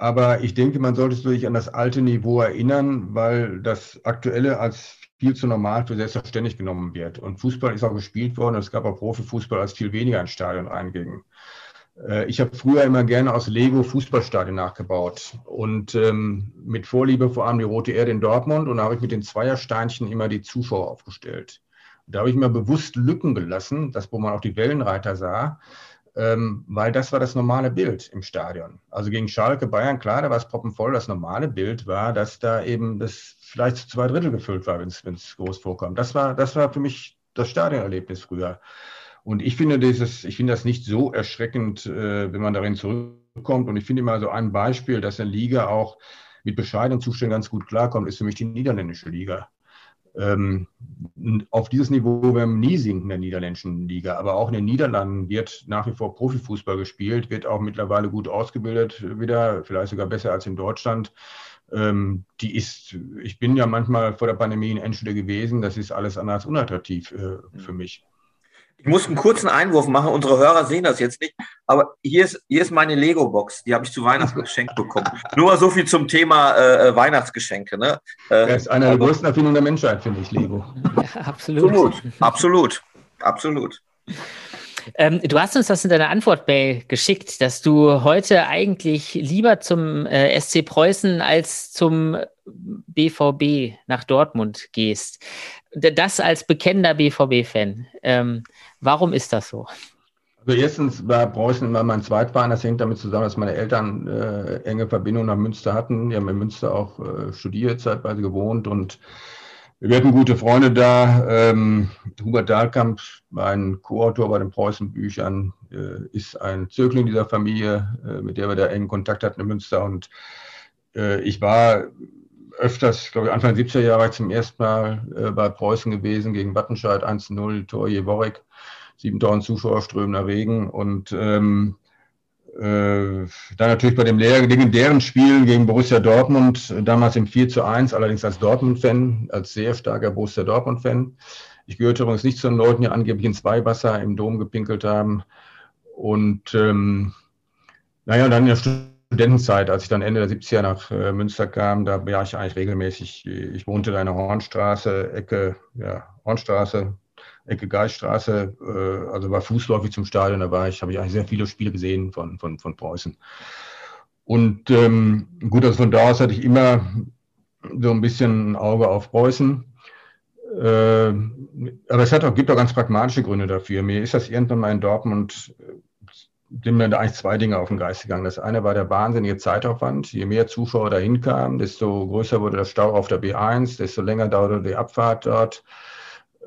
aber ich denke, man sollte sich an das alte Niveau erinnern, weil das aktuelle als viel zu normal für selbstverständlich genommen wird. Und Fußball ist auch gespielt worden. Es gab auch Profifußball, als viel weniger ins Stadion reinging. Äh, ich habe früher immer gerne aus Lego Fußballstadien nachgebaut und ähm, mit Vorliebe vor allem die Rote Erde in Dortmund und da habe ich mit den Zweiersteinchen immer die Zuschauer aufgestellt. Da habe ich mir bewusst Lücken gelassen, das wo man auch die Wellenreiter sah, ähm, weil das war das normale Bild im Stadion. Also gegen Schalke, Bayern, klar, da war es proppenvoll. Das normale Bild war, dass da eben das vielleicht zu zwei Drittel gefüllt war, wenn es groß vorkommt. Das war, das war für mich das Stadionerlebnis früher. Und ich finde dieses, ich finde das nicht so erschreckend, äh, wenn man darin zurückkommt. Und ich finde immer so ein Beispiel, dass eine Liga auch mit bescheidenen Zuständen ganz gut klarkommt, ist für mich die niederländische Liga. Ähm, auf dieses Niveau werden wir nie sinken in der niederländischen Liga. Aber auch in den Niederlanden wird nach wie vor Profifußball gespielt, wird auch mittlerweile gut ausgebildet wieder, vielleicht sogar besser als in Deutschland. Ähm, die ist, ich bin ja manchmal vor der Pandemie in Enschede gewesen, das ist alles anders unattraktiv äh, für mich. Ich muss einen kurzen Einwurf machen. Unsere Hörer sehen das jetzt nicht. Aber hier ist, hier ist meine Lego-Box. Die habe ich zu Weihnachten geschenkt bekommen. Nur so viel zum Thema äh, äh Weihnachtsgeschenke. Ne? Äh, das ist eine der größten Erfindungen der Menschheit, finde ich, Lego. Ja, absolut. Absolut. Absolut. Absolut. Ähm, du hast uns das in deiner Antwort-Mail geschickt, dass du heute eigentlich lieber zum äh, SC Preußen als zum BVB nach Dortmund gehst. Das als bekennender BVB-Fan. Ähm, Warum ist das so? Also erstens war Preußen immer mein Zweitverein. Das hängt damit zusammen, dass meine Eltern äh, enge Verbindungen nach Münster hatten. Die haben in Münster auch äh, studiert, zeitweise gewohnt und wir hatten gute Freunde da. Ähm, Hubert Dahlkamp, mein Co-Autor bei den Preußen-Büchern, äh, ist ein Zögling dieser Familie, äh, mit der wir da engen Kontakt hatten in Münster. Und äh, ich war öfters, glaube ich, Anfang 70er Jahre zum ersten Mal äh, bei Preußen gewesen, gegen Wattenscheid 1-0, Tor Jeworek. 7000 Zuschauer strömender Regen und ähm, äh, dann natürlich bei dem legendären Spiel gegen Borussia Dortmund, damals im 4 zu 1, allerdings als Dortmund-Fan, als sehr starker Borussia Dortmund-Fan. Ich gehörte übrigens nicht zu den Leuten, die angeblich ins Weihwasser im Dom gepinkelt haben. Und ähm, naja, dann in der Studentenzeit, als ich dann Ende der 70er nach äh, Münster kam, da war ich eigentlich regelmäßig, ich wohnte da in der Hornstraße, Ecke, ja, Hornstraße, Ecke Geiststraße, äh, also war fußläufig zum Stadion, da war ich, habe ich eigentlich sehr viele Spiele gesehen von, von, von Preußen. Und ähm, gut, also von da aus hatte ich immer so ein bisschen ein Auge auf Preußen. Äh, aber es hat auch, gibt auch ganz pragmatische Gründe dafür. Mir ist das irgendwann mal in Dortmund, sind mir da eigentlich zwei Dinge auf den Geist gegangen. Das eine war der wahnsinnige Zeitaufwand. Je mehr Zuschauer dahin kamen, desto größer wurde der Stau auf der B1, desto länger dauerte die Abfahrt dort.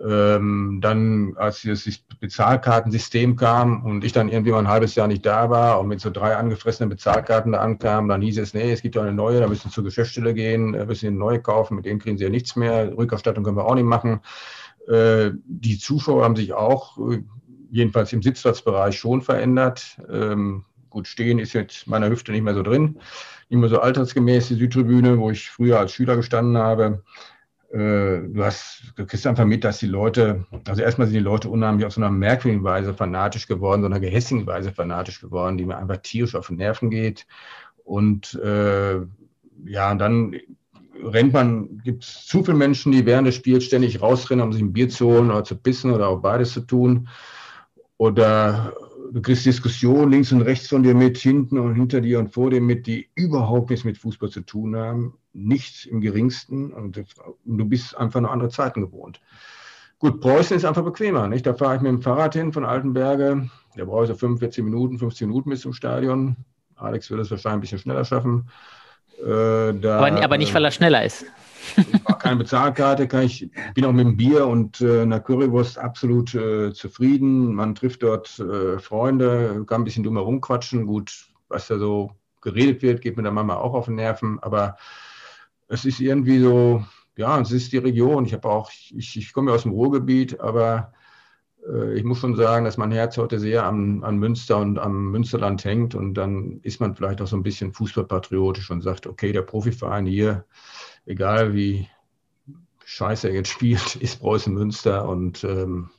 Ähm, dann, als das Bezahlkartensystem kam und ich dann irgendwie mal ein halbes Jahr nicht da war und mit so drei angefressenen Bezahlkarten da ankam, dann hieß es, nee, es gibt ja eine neue, da müssen Sie zur Geschäftsstelle gehen, müssen eine neue kaufen, mit denen kriegen Sie ja nichts mehr, Rückerstattung können wir auch nicht machen. Äh, die Zuschauer haben sich auch, äh, jedenfalls im Sitzplatzbereich, schon verändert. Ähm, gut, stehen ist jetzt meiner Hüfte nicht mehr so drin, nicht mehr so altersgemäß die Südtribüne, wo ich früher als Schüler gestanden habe. Äh, du hast, du kriegst einfach mit, dass die Leute, also erstmal sind die Leute unheimlich auf so einer merkwürdigen Weise fanatisch geworden, so einer gehässigen Weise fanatisch geworden, die mir einfach tierisch auf den Nerven geht. Und äh, ja, und dann rennt man, gibt es zu viele Menschen, die während des Spiels ständig rausrennen, um sich ein Bier zu holen oder zu pissen oder auch beides zu tun. Oder du kriegst Diskussionen links und rechts von dir mit, hinten und hinter dir und vor dir mit, die überhaupt nichts mit Fußball zu tun haben. Nichts im geringsten. Und du bist einfach noch andere Zeiten gewohnt. Gut, Preußen ist einfach bequemer. Nicht? Da fahre ich mit dem Fahrrad hin von Altenberge. Da brauche ich so 45 Minuten, 15 Minuten bis zum Stadion. Alex wird es wahrscheinlich ein bisschen schneller schaffen. Äh, da, aber, aber, nicht, weil er schneller ist. Keine Bezahlkarte, kann ich bin auch mit dem Bier und äh, einer Currywurst absolut äh, zufrieden. Man trifft dort äh, Freunde, kann ein bisschen dumm herumquatschen. Gut, was da so geredet wird, geht mir dann manchmal auch auf den Nerven, aber es ist irgendwie so, ja, es ist die Region. Ich habe auch, ich, ich komme ja aus dem Ruhrgebiet, aber äh, ich muss schon sagen, dass mein Herz heute sehr an, an Münster und am Münsterland hängt und dann ist man vielleicht auch so ein bisschen fußballpatriotisch und sagt, okay, der Profiverein hier, egal wie scheiße er jetzt spielt, ist Preußen Münster und ähm,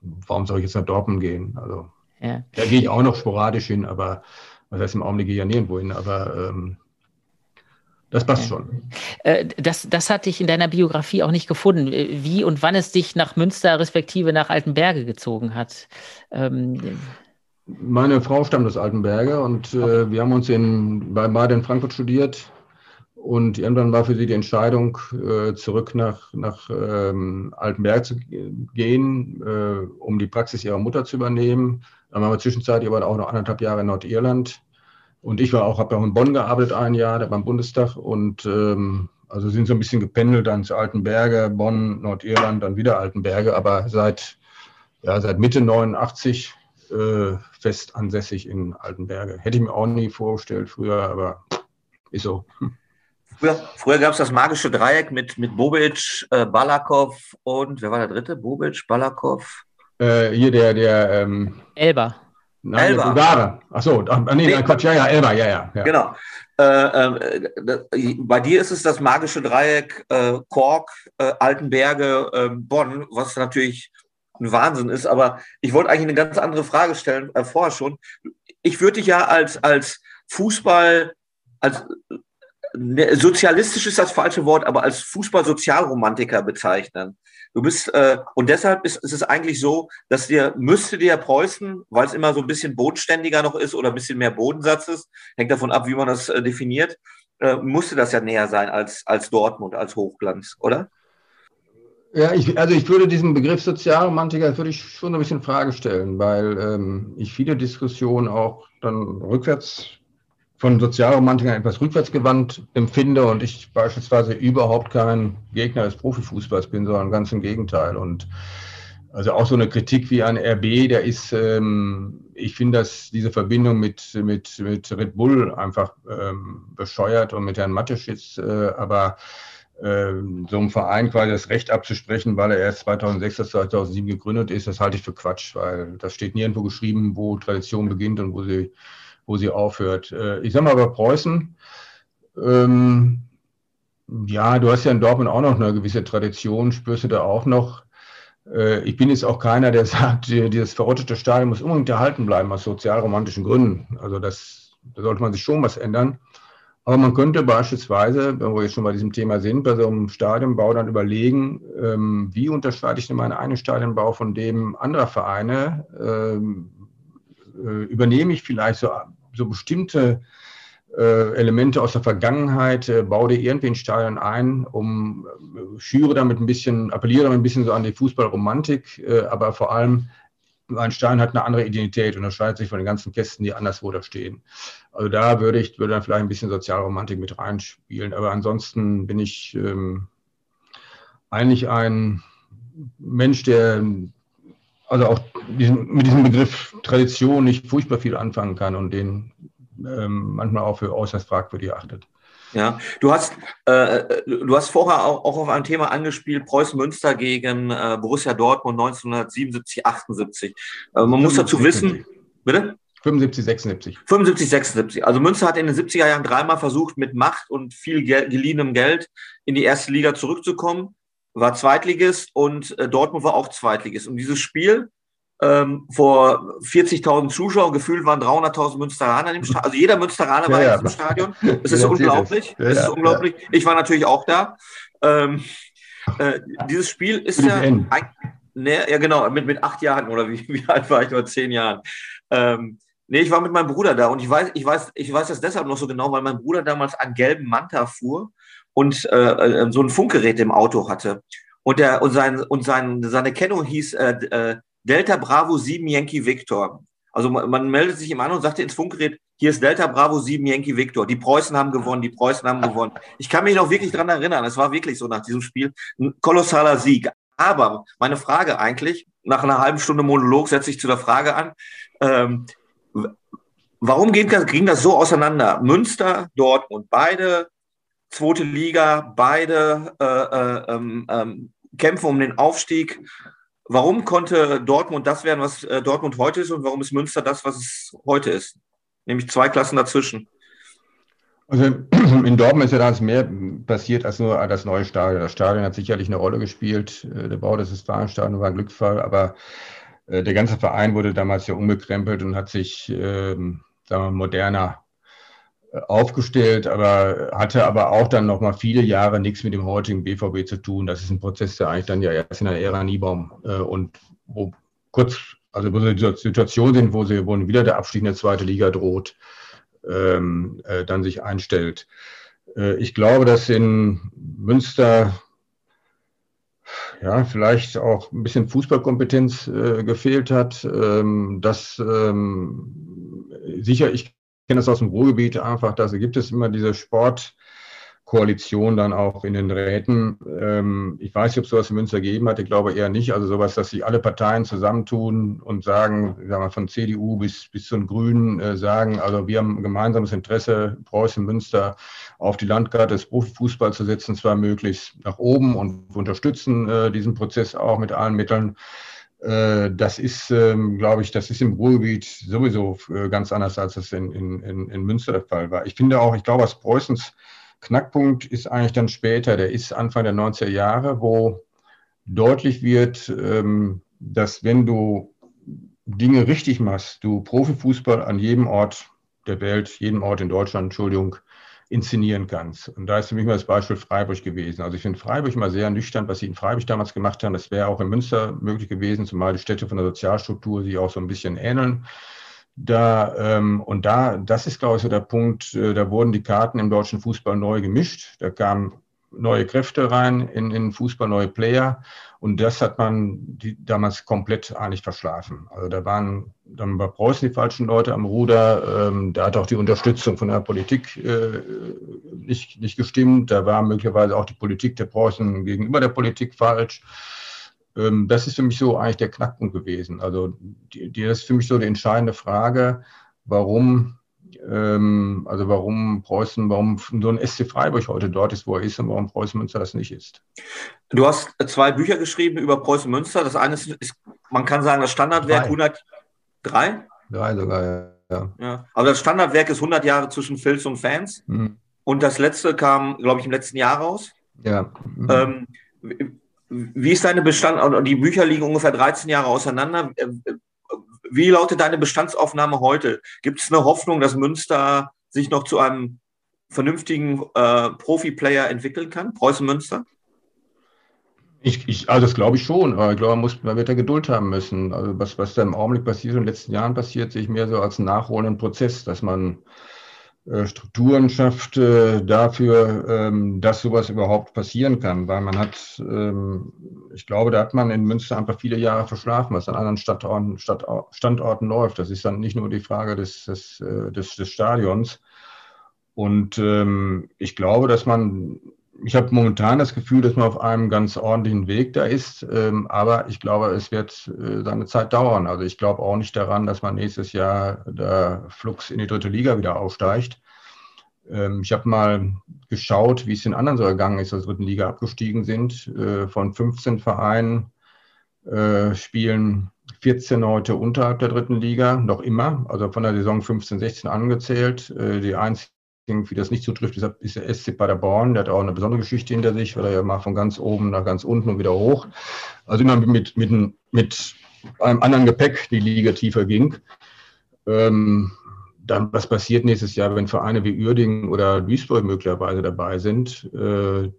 warum soll ich jetzt nach Dortmund gehen? Also ja. da gehe ich auch noch sporadisch hin, aber was heißt im Augenblick gehe ich ja nirgendwo hin, aber ähm, das passt schon. Äh, das, das hatte ich in deiner Biografie auch nicht gefunden, äh, wie und wann es dich nach Münster respektive nach Altenberge gezogen hat. Ähm, Meine Frau stammt aus Altenberge und äh, okay. wir haben uns in, bei, beide in Frankfurt studiert. Und irgendwann war für sie die Entscheidung, äh, zurück nach, nach ähm, Altenberg zu gehen, äh, um die Praxis ihrer Mutter zu übernehmen. Dann waren wir zwischenzeitlich aber auch noch anderthalb Jahre in Nordirland. Und ich war auch, habe auch in Bonn gearbeitet ein Jahr, da beim Bundestag. Und ähm, also sind so ein bisschen gependelt dann zu Altenberge, Bonn, Nordirland, dann wieder Altenberge. Aber seit, ja, seit Mitte 89 äh, fest ansässig in Altenberge. Hätte ich mir auch nie vorgestellt früher, aber ist so. Früher, früher gab es das magische Dreieck mit, mit Bobic, äh, Balakov und wer war der dritte? Bobic, Balakov? Äh, hier der, der ähm, Elba. Nein, Elba. Bulgare. Achso, ach, nee, nee, Quatsch, ja, ja, Elba, ja, ja. ja. Genau. Äh, äh, bei dir ist es das magische Dreieck äh, Kork, äh, Altenberge, ähm, Bonn, was natürlich ein Wahnsinn ist. Aber ich wollte eigentlich eine ganz andere Frage stellen, äh, vorher schon. Ich würde dich ja als, als Fußball, als sozialistisch ist das falsche Wort, aber als Fußball-Sozialromantiker bezeichnen. Du bist, äh, und deshalb ist, ist, es eigentlich so, dass dir, müsste dir Preußen, weil es immer so ein bisschen bodenständiger noch ist oder ein bisschen mehr Bodensatz ist, hängt davon ab, wie man das äh, definiert, äh, musste das ja näher sein als, als Dortmund, als Hochglanz, oder? Ja, ich, also ich würde diesen Begriff Sozialromantiker würde ich schon ein bisschen Frage stellen, weil ähm, ich viele Diskussionen auch dann rückwärts von Sozialromantikern etwas rückwärtsgewandt empfinde und ich beispielsweise überhaupt kein Gegner des Profifußballs bin, sondern ganz im Gegenteil. Und also auch so eine Kritik wie an RB, der ist, ähm, ich finde, dass diese Verbindung mit, mit, mit Red Bull einfach ähm, bescheuert und mit Herrn Mateschitz, äh, aber äh, so einem Verein quasi das Recht abzusprechen, weil er erst 2006 bis 2007 gegründet ist, das halte ich für Quatsch, weil das steht nirgendwo geschrieben, wo Tradition beginnt und wo sie wo sie aufhört. Äh, ich sage mal bei Preußen, ähm, ja, du hast ja in Dortmund auch noch eine gewisse Tradition, spürst du da auch noch. Äh, ich bin jetzt auch keiner, der sagt, dieses verrottete Stadion muss unbedingt erhalten bleiben aus sozialromantischen Gründen. Also das, da sollte man sich schon was ändern. Aber man könnte beispielsweise, wenn wir jetzt schon bei diesem Thema sind, bei so einem Stadionbau dann überlegen, ähm, wie unterscheide ich denn meinen einen Stadionbau von dem anderer Vereine? Ähm, äh, übernehme ich vielleicht so so bestimmte äh, Elemente aus der Vergangenheit, äh, baue dir irgendwie ein Stadion ein, um äh, schüre damit ein bisschen, appelliere damit ein bisschen so an die Fußballromantik, äh, aber vor allem ein Stadion hat eine andere Identität, unterscheidet sich von den ganzen Kästen, die anderswo da stehen. Also da würde ich würde dann vielleicht ein bisschen Sozialromantik mit reinspielen, aber ansonsten bin ich ähm, eigentlich ein Mensch, der also auch diesen, mit diesem Begriff Tradition nicht furchtbar viel anfangen kann und den ähm, manchmal auch für äußerst fragwürdig achtet. Ja, du hast, äh, du hast vorher auch, auch auf ein Thema angespielt, Preußen Münster gegen äh, Borussia Dortmund 1977, 78. Äh, man muss dazu wissen, bitte? 75, 76. 75, 76. Also Münster hat in den 70er Jahren dreimal versucht, mit Macht und viel Gel geliehenem Geld in die erste Liga zurückzukommen war Zweitligist und äh, Dortmund war auch Zweitligist. Und dieses Spiel ähm, vor 40.000 Zuschauern, gefühlt waren 300.000 Münsteraner im Stadion. Also jeder Münsteraner war ja, im Stadion. Es ist unglaublich. Es ist unglaublich. Ich war natürlich auch da. Ähm, äh, dieses Spiel ist ja, ein, ne, ja genau, mit, mit acht Jahren oder wie, wie alt war ich, nur zehn Jahren. Ähm, nee, ich war mit meinem Bruder da und ich weiß, ich weiß, ich weiß das deshalb noch so genau, weil mein Bruder damals einen gelben Manta fuhr und äh, äh, so ein Funkgerät im Auto hatte. und, der, und, sein, und sein, seine Kennung hieß äh, äh, Delta Bravo 7 Yankee Victor. Also man, meldet sich ihm an und sagt ins Funkgerät, hier ist Delta Bravo 7 Yankee Victor. Die Preußen haben gewonnen, die Preußen haben gewonnen. Ich kann mich noch wirklich dran erinnern, es war wirklich so nach diesem Spiel ein kolossaler Sieg. Aber meine Frage eigentlich, nach einer halben Stunde Monolog setze ich zu der Frage an, ähm, warum ging das, ging das so auseinander? Münster, Dortmund, beide zweite Liga, beide äh, äh, ähm, ähm, kämpfen um den Aufstieg. Warum konnte Dortmund das werden, was äh, Dortmund heute ist und warum ist Münster das, was es heute ist? Nämlich zwei Klassen dazwischen. Also in Dortmund ist ja damals mehr passiert als nur das neue Stadion. Das Stadion hat sicherlich eine Rolle gespielt. Äh, der Bau des Westfalenstadions war ein Glücksfall, aber äh, der ganze Verein wurde damals ja umgekrempelt und hat sich ähm, sagen wir, moderner aufgestellt, aber hatte aber auch dann noch mal viele Jahre nichts mit dem heutigen BVB zu tun. Das ist ein Prozess, der eigentlich dann ja erst in der Ära Niebaum äh, und wo kurz, also wo sie in dieser Situation sind, wo sie, wo wieder der Abstieg in der zweite Liga droht, ähm, äh, dann sich einstellt. Äh, ich glaube, dass in Münster ja, vielleicht auch ein bisschen Fußballkompetenz äh, gefehlt hat. Ähm, dass ähm, sicher, ich kenne das aus dem Ruhrgebiet einfach, da gibt es immer diese Sportkoalition dann auch in den Räten. Ähm, ich weiß nicht, ob es sowas in Münster gegeben hat, ich glaube eher nicht. Also sowas, dass sich alle Parteien zusammentun und sagen, sagen wir von CDU bis, bis zu den Grünen äh, sagen, also wir haben ein gemeinsames Interesse, Preußen, Münster auf die Landkarte des Profifußballs zu setzen, zwar möglichst nach oben und unterstützen äh, diesen Prozess auch mit allen Mitteln. Äh, das ist, ähm, glaube ich, das ist im Ruhrgebiet sowieso äh, ganz anders, als das in, in, in Münster der Fall war. Ich finde auch, ich glaube, was Preußens Knackpunkt ist eigentlich dann später, der ist Anfang der 90er Jahre, wo deutlich wird, ähm, dass wenn du Dinge richtig machst, du Profifußball an jedem Ort der Welt, jedem Ort in Deutschland, Entschuldigung, inszenieren kannst. Und da ist für mich mal das Beispiel Freiburg gewesen. Also ich finde Freiburg mal sehr nüchtern, was sie in Freiburg damals gemacht haben. Das wäre auch in Münster möglich gewesen, zumal die Städte von der Sozialstruktur sich auch so ein bisschen ähneln. Da, ähm, und da, das ist, glaube ich, so der Punkt, äh, da wurden die Karten im deutschen Fußball neu gemischt. Da kamen neue Kräfte rein in, in Fußball, neue Player. Und das hat man die, damals komplett eigentlich verschlafen. Also da waren dann bei Preußen die falschen Leute am Ruder. Ähm, da hat auch die Unterstützung von der Politik äh, nicht, nicht gestimmt. Da war möglicherweise auch die Politik der Preußen gegenüber der Politik falsch. Ähm, das ist für mich so eigentlich der Knackpunkt gewesen. Also die, die, das ist für mich so die entscheidende Frage, warum ähm, also warum Preußen, warum so ein SC Freiburg heute dort ist, wo er ist und warum Preußen Münster das nicht ist. Du hast zwei Bücher geschrieben über Preußen Münster. Das eine ist, ist man kann sagen, das Standardwerk 100, drei? Drei sogar, ja. ja. Aber das Standardwerk ist 100 Jahre zwischen Filz und Fans. Mhm. Und das letzte kam, glaube ich, im letzten Jahr raus. Ja. Mhm. Ähm, wie ist deine Bestand? Die Bücher liegen ungefähr 13 Jahre auseinander. Wie lautet deine Bestandsaufnahme heute? Gibt es eine Hoffnung, dass Münster sich noch zu einem vernünftigen äh, Profi-Player entwickeln kann? Preußen Münster? Ich, ich, also das glaube ich schon, aber ich glaube, man, muss, man wird da Geduld haben müssen. Also was, was da im Augenblick passiert, in den letzten Jahren passiert, sehe ich mehr so als einen nachholenden Prozess, dass man Strukturen schafft äh, dafür, ähm, dass sowas überhaupt passieren kann. Weil man hat, ähm, ich glaube, da hat man in Münster einfach viele Jahre verschlafen, was an anderen Standorten, Standorten läuft. Das ist dann nicht nur die Frage des, des, äh, des, des Stadions. Und ähm, ich glaube, dass man ich habe momentan das Gefühl, dass man auf einem ganz ordentlichen Weg da ist. Ähm, aber ich glaube, es wird äh, seine Zeit dauern. Also ich glaube auch nicht daran, dass man nächstes Jahr der Flux in die dritte Liga wieder aufsteigt. Ähm, ich habe mal geschaut, wie es in anderen so ergangen ist, dass dritten Liga abgestiegen sind. Äh, von 15 Vereinen äh, spielen 14 heute unterhalb der dritten Liga, noch immer, also von der Saison 15, 16 angezählt. Die einzige irgendwie das nicht zutrifft, deshalb ist der SC Paderborn, der hat auch eine besondere Geschichte hinter sich, weil er ja mal von ganz oben nach ganz unten und wieder hoch, also immer mit, mit, mit einem anderen Gepäck die Liga tiefer ging. Ähm, dann, was passiert nächstes Jahr, wenn Vereine wie Uerdingen oder Duisburg möglicherweise dabei sind, äh,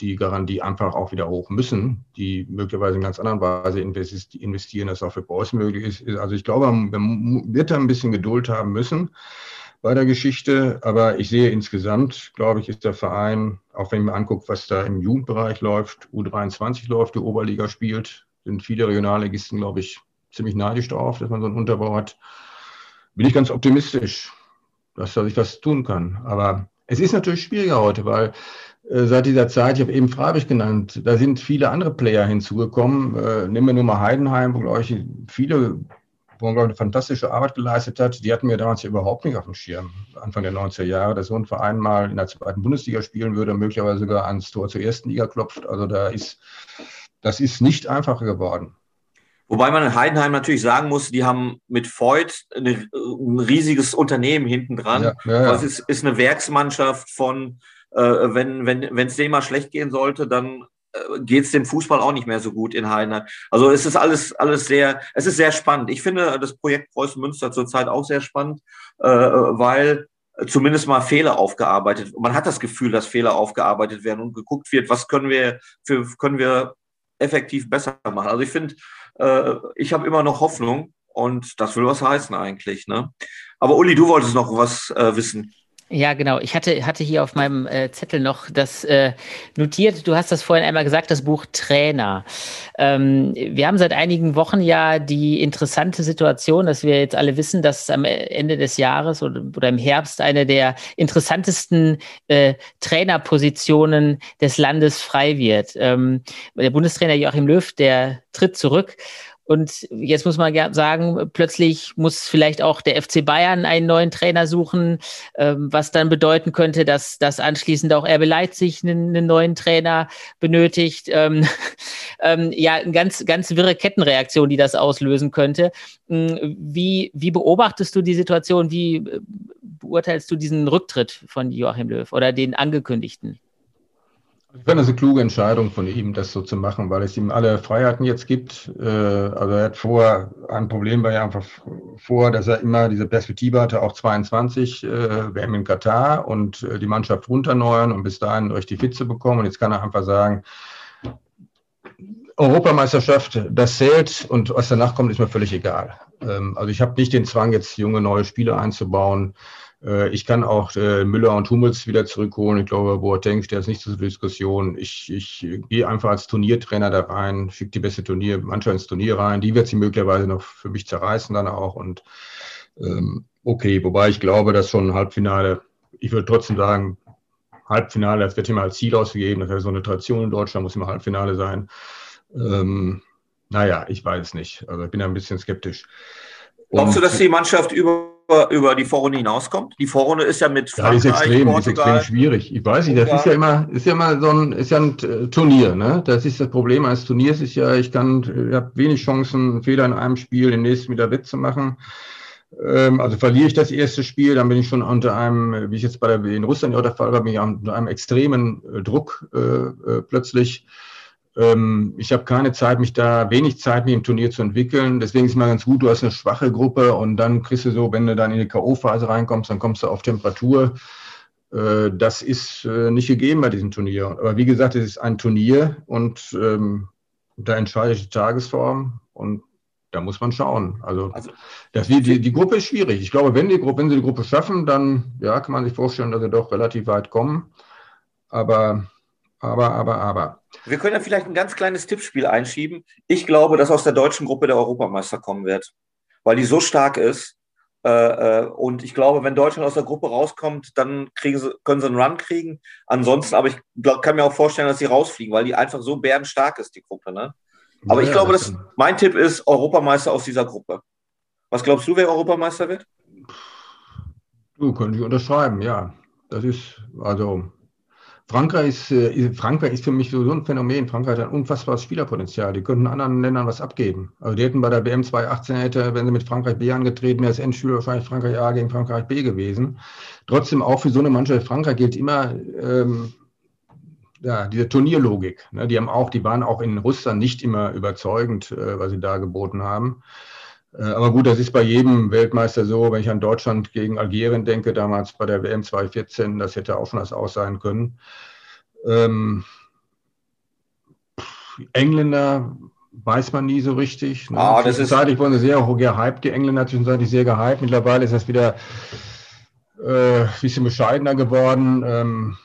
die Garantie einfach auch wieder hoch müssen, die möglicherweise in ganz anderen Weise investieren, dass auch für Preußen möglich ist. Also ich glaube, man wird da ein bisschen Geduld haben müssen bei der Geschichte. Aber ich sehe insgesamt, glaube ich, ist der Verein, auch wenn ich mir angucke, was da im Jugendbereich läuft, U23 läuft, die Oberliga spielt, sind viele Regionalligisten, glaube ich, ziemlich neidisch darauf, dass man so einen Unterbau hat. Bin ich ganz optimistisch, dass da sich was tun kann. Aber es ist natürlich schwieriger heute, weil äh, seit dieser Zeit, ich habe eben Freiburg genannt, da sind viele andere Player hinzugekommen. Äh, nehmen wir nur mal Heidenheim, wo, glaube ich, viele, wo man, eine fantastische Arbeit geleistet hat. Die hatten wir damals ja überhaupt nicht auf dem Schirm, Anfang der 90er Jahre, dass so ein Verein mal in der zweiten Bundesliga spielen würde, möglicherweise sogar ans Tor zur ersten Liga klopft. Also da ist, das ist nicht einfacher geworden. Wobei man in Heidenheim natürlich sagen muss, die haben mit Voigt ein riesiges Unternehmen hinten dran. Ja, ja, ja. Das ist, ist eine Werksmannschaft von äh, wenn wenn wenn es dem mal schlecht gehen sollte, dann geht es dem Fußball auch nicht mehr so gut in Heidenheim. Also es ist alles alles sehr, es ist sehr spannend. Ich finde das Projekt Preußen Münster zurzeit auch sehr spannend, äh, weil zumindest mal Fehler aufgearbeitet. Man hat das Gefühl, dass Fehler aufgearbeitet werden und geguckt wird, was können wir für können wir effektiv besser machen. Also ich finde, äh, ich habe immer noch Hoffnung und das will was heißen eigentlich. Ne? Aber Uli, du wolltest noch was äh, wissen. Ja, genau. Ich hatte, hatte hier auf meinem äh, Zettel noch das äh, notiert. Du hast das vorhin einmal gesagt, das Buch Trainer. Ähm, wir haben seit einigen Wochen ja die interessante Situation, dass wir jetzt alle wissen, dass am Ende des Jahres oder, oder im Herbst eine der interessantesten äh, Trainerpositionen des Landes frei wird. Ähm, der Bundestrainer Joachim Löw, der tritt zurück. Und jetzt muss man sagen, plötzlich muss vielleicht auch der FC Bayern einen neuen Trainer suchen, ähm, was dann bedeuten könnte, dass, dass anschließend auch RB Leipzig einen, einen neuen Trainer benötigt. Ähm, ähm, ja, eine ganz, ganz wirre Kettenreaktion, die das auslösen könnte. Hm, wie, wie beobachtest du die Situation? Wie äh, beurteilst du diesen Rücktritt von Joachim Löw oder den angekündigten? Ich finde das eine kluge Entscheidung von ihm, das so zu machen, weil es ihm alle Freiheiten jetzt gibt. Äh, also er hat vor, ein Problem war ja einfach vor, dass er immer diese Perspektive hatte, auch 22 äh, WM in Katar und äh, die Mannschaft runterneuern und bis dahin richtig fit zu bekommen. Und jetzt kann er einfach sagen, Europameisterschaft, das zählt und was danach kommt, ist mir völlig egal. Ähm, also ich habe nicht den Zwang, jetzt junge neue Spieler einzubauen. Äh, ich kann auch äh, Müller und Hummels wieder zurückholen. Ich glaube, Boateng steht jetzt nicht zur Diskussion. Ich, ich gehe einfach als Turniertrainer da rein, schicke die beste Turniermannschaft ins Turnier rein. Die wird sie möglicherweise noch für mich zerreißen dann auch. Und ähm, okay, wobei ich glaube, dass schon ein Halbfinale, ich würde trotzdem sagen, Halbfinale, das wird immer als Ziel ausgegeben. Das ist so eine Tradition in Deutschland, muss immer Halbfinale sein. Ähm, naja, ich weiß es nicht. Also ich bin da ein bisschen skeptisch. Glaubst du, dass die Mannschaft über über, über die Vorrunde hinauskommt? Die Vorrunde ist ja mit Frankreich, ja, ist extrem, Portugal, ist extrem schwierig. Ich weiß nicht, das ist ja immer, ist ja immer so ein, ist ja ein Turnier, ne? Das ist das Problem eines Turniers, ist ja, ich kann, ich habe wenig Chancen, einen Fehler in einem Spiel, den nächsten wieder wettzumachen. Ähm, also verliere ich das erste Spiel, dann bin ich schon unter einem, wie ich jetzt bei der in Russland ja der Fall war, bin ich unter einem extremen äh, Druck äh, äh, plötzlich. Ähm, ich habe keine Zeit, mich da, wenig Zeit, mich im Turnier zu entwickeln. Deswegen ist es mal ganz gut, du hast eine schwache Gruppe und dann kriegst du so, wenn du dann in die K.O.-Phase reinkommst, dann kommst du auf Temperatur. Äh, das ist äh, nicht gegeben bei diesem Turnier. Aber wie gesagt, es ist ein Turnier und ähm, da entscheidet die Tagesform und da muss man schauen. Also, also das, die, die, die Gruppe ist schwierig. Ich glaube, wenn, die Gruppe, wenn sie die Gruppe schaffen, dann ja, kann man sich vorstellen, dass sie doch relativ weit kommen. Aber aber, aber, aber. Wir können ja vielleicht ein ganz kleines Tippspiel einschieben. Ich glaube, dass aus der deutschen Gruppe der Europameister kommen wird, weil die so stark ist. Äh, äh, und ich glaube, wenn Deutschland aus der Gruppe rauskommt, dann sie, können sie einen Run kriegen. Ansonsten, aber ich kann mir auch vorstellen, dass sie rausfliegen, weil die einfach so bärenstark ist, die Gruppe. Ne? Aber ja, ich glaube, dass mein Tipp ist Europameister aus dieser Gruppe. Was glaubst du, wer Europameister wird? Du, könnte ich unterschreiben, ja. Das ist, also Frankreich ist, äh, Frankreich ist für mich so ein Phänomen. Frankreich hat ein unfassbares Spielerpotenzial. Die könnten anderen Ländern was abgeben. Also die hätten bei der WM 2018 hätte, wenn sie mit Frankreich B angetreten wäre, das Endspiel wahrscheinlich Frankreich A gegen Frankreich B gewesen. Trotzdem auch für so eine Mannschaft Frankreich gilt immer ähm, ja, diese Turnierlogik. Ne? Die haben auch, die waren auch in Russland nicht immer überzeugend, äh, was sie da geboten haben. Äh, aber gut, das ist bei jedem Weltmeister so. Wenn ich an Deutschland gegen Algerien denke, damals bei der WM 2014, das hätte auch schon das aus sein können. Ähm, Engländer weiß man nie so richtig. Ne? Ah, das ist Zwischenzeitlich wurden sie sehr gehypt, die Engländer zwischenzeitlich sehr gehypt. Mittlerweile ist das wieder äh, bisschen bescheidener geworden. Ähm,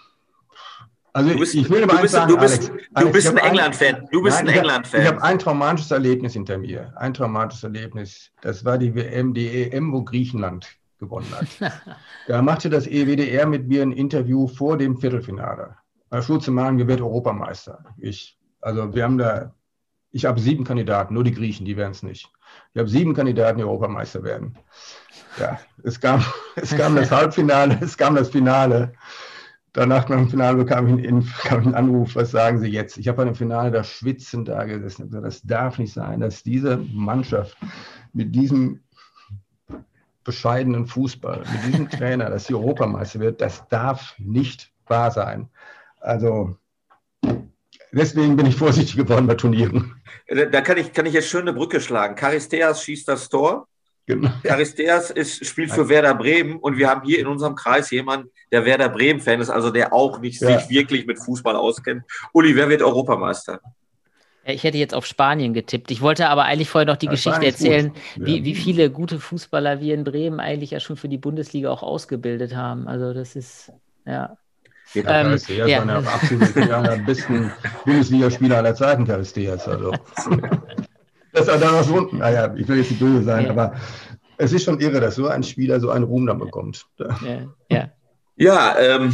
also bist, ich will mal sagen, du bist, Alex, Alex, du bist ein England-Fan. Du bist nein, ein England-Fan. Ich habe ein traumatisches Erlebnis hinter mir. Ein traumatisches Erlebnis. Das war die WM, die EM, wo Griechenland gewonnen hat. da machte das EWDR mit mir ein Interview vor dem Viertelfinale. Herr Schulze-Mahn, wir werden Europameister. Ich, also wir haben da, ich habe sieben Kandidaten, nur die Griechen, die werden es nicht. Ich habe sieben Kandidaten, die Europameister werden. Ja, es kam, es kam das Halbfinale, es kam das Finale. Danach nach dem Finale bekam ich, einen, bekam ich einen Anruf, was sagen Sie jetzt? Ich habe bei dem Finale da schwitzend da gesessen. Das darf nicht sein, dass diese Mannschaft mit diesem bescheidenen Fußball, mit diesem Trainer, dass sie Europameister wird, das darf nicht wahr sein. Also deswegen bin ich vorsichtig geworden bei Turnieren. Da kann ich, kann ich jetzt schön eine Brücke schlagen. Charisteas schießt das Tor. Genau. Charisteas ist, spielt für Werder Bremen und wir haben hier in unserem Kreis jemanden, der Werder Bremen-Fan ist, also der auch nicht ja. sich wirklich mit Fußball auskennt. Uli, wer wird Europameister? Ich hätte jetzt auf Spanien getippt. Ich wollte aber eigentlich vorher noch die ja, Geschichte erzählen, wie, wie viele gute Fußballer wir in Bremen eigentlich ja schon für die Bundesliga auch ausgebildet haben. Also das ist, ja. Ähm, Caristeas ja. ja absolut der besten Bundesligaspieler aller Zeiten, Caristeas. Also. das ist da was unten. Naja, ich will jetzt nicht böse sein, ja. aber es ist schon irre, dass so ein Spieler so einen Ruhm dann bekommt. Ja, ja. ja ähm,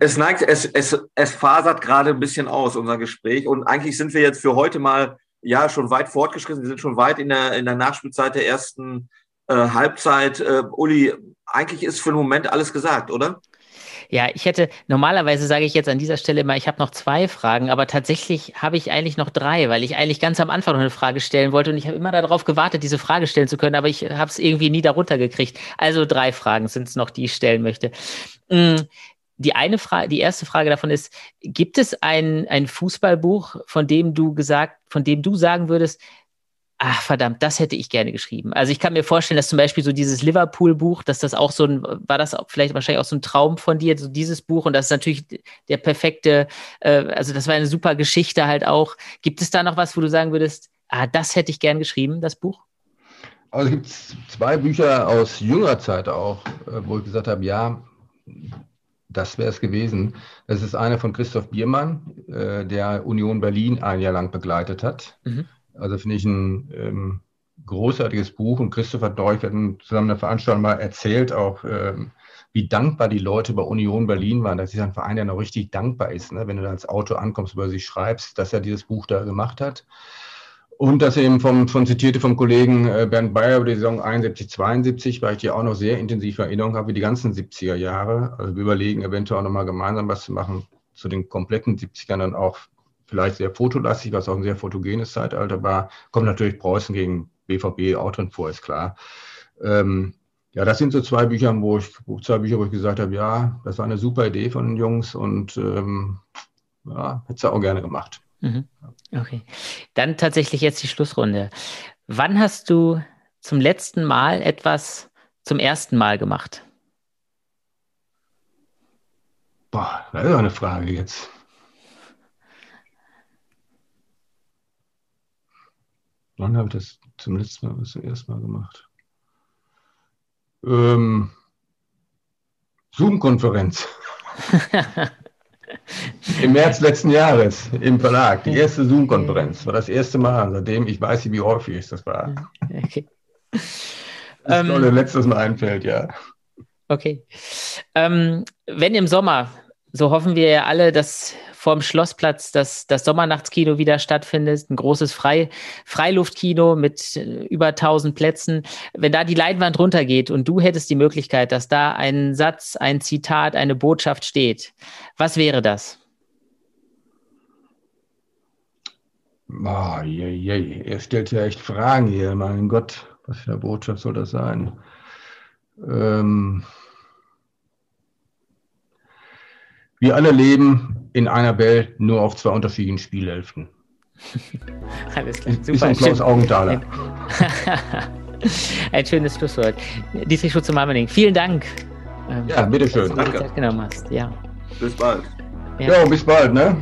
es neigt, es, es, es fasert gerade ein bisschen aus, unser Gespräch. Und eigentlich sind wir jetzt für heute mal ja schon weit fortgeschritten. Wir sind schon weit in der, in der Nachspielzeit der ersten äh, Halbzeit. Äh, Uli, eigentlich ist für den Moment alles gesagt, oder? Ja, ich hätte, normalerweise sage ich jetzt an dieser Stelle mal, ich habe noch zwei Fragen, aber tatsächlich habe ich eigentlich noch drei, weil ich eigentlich ganz am Anfang noch eine Frage stellen wollte und ich habe immer darauf gewartet, diese Frage stellen zu können, aber ich habe es irgendwie nie darunter gekriegt. Also drei Fragen sind es noch, die ich stellen möchte. Mm, die eine Frage, die erste Frage davon ist, gibt es ein, ein Fußballbuch, von dem du gesagt, von dem du sagen würdest, ach verdammt, das hätte ich gerne geschrieben. Also ich kann mir vorstellen, dass zum Beispiel so dieses Liverpool-Buch, dass das auch so ein, war das auch vielleicht wahrscheinlich auch so ein Traum von dir, so dieses Buch und das ist natürlich der perfekte, äh, also das war eine super Geschichte halt auch. Gibt es da noch was, wo du sagen würdest, ah, das hätte ich gern geschrieben, das Buch? Also es gibt zwei Bücher aus jüngerer Zeit auch, äh, wo ich gesagt habe, ja, das wäre es gewesen. Das ist einer von Christoph Biermann, äh, der Union Berlin ein Jahr lang begleitet hat. Mhm also finde ich ein ähm, großartiges Buch und Christopher Dorch hat zusammen eine Veranstaltung mal erzählt, auch ähm, wie dankbar die Leute bei Union Berlin waren. Das ist ein Verein, der noch richtig dankbar ist, ne? wenn du da als Auto ankommst, über sie schreibst, dass er dieses Buch da gemacht hat. Und das eben vom, von zitierte vom Kollegen äh, Bernd Bayer über die Saison 71, 72, weil ich die auch noch sehr intensiv Erinnerung habe, wie die ganzen 70er Jahre. Also wir überlegen eventuell auch nochmal gemeinsam was zu machen zu den kompletten 70ern dann auch vielleicht sehr fotolastig, was auch ein sehr fotogenes Zeitalter war. Kommt natürlich Preußen gegen BVB auch drin vor, ist klar. Ähm, ja, das sind so zwei Bücher, wo ich, zwei Bücher, wo ich gesagt habe, ja, das war eine super Idee von den Jungs und ähm, ja, hätte es auch gerne gemacht. Mhm. Okay. Dann tatsächlich jetzt die Schlussrunde. Wann hast du zum letzten Mal etwas zum ersten Mal gemacht? Boah, das ist eine Frage jetzt. Wann habe ich das zum letzten Mal, zum ersten Mal gemacht? Ähm, Zoom-Konferenz. Im März letzten Jahres im Verlag. Die erste Zoom-Konferenz war das erste Mal, seitdem ich weiß, wie häufig es das war. Okay. Das ähm, tolle letztes Mal einfällt, ja. Okay. Ähm, wenn im Sommer, so hoffen wir ja alle, dass vorm Schlossplatz das, das Sommernachtskino wieder stattfindet, ein großes Frei, Freiluftkino mit äh, über 1000 Plätzen. Wenn da die Leinwand runtergeht und du hättest die Möglichkeit, dass da ein Satz, ein Zitat, eine Botschaft steht, was wäre das? Oh, je, je. Er stellt ja echt Fragen hier. Mein Gott, was für eine Botschaft soll das sein? Ähm wir alle leben in einer Welt nur auf zwei unterschiedlichen Spielhälften. Alles klar, super. Ist ein Klaus Augenthaler. ein schönes Schlusswort. Dietrich Schutze-Marmening, vielen Dank. Ähm, ja, bitteschön. Dass du Danke. Zeit genommen hast. Ja. Bis bald. Ja, jo, bis bald, ne?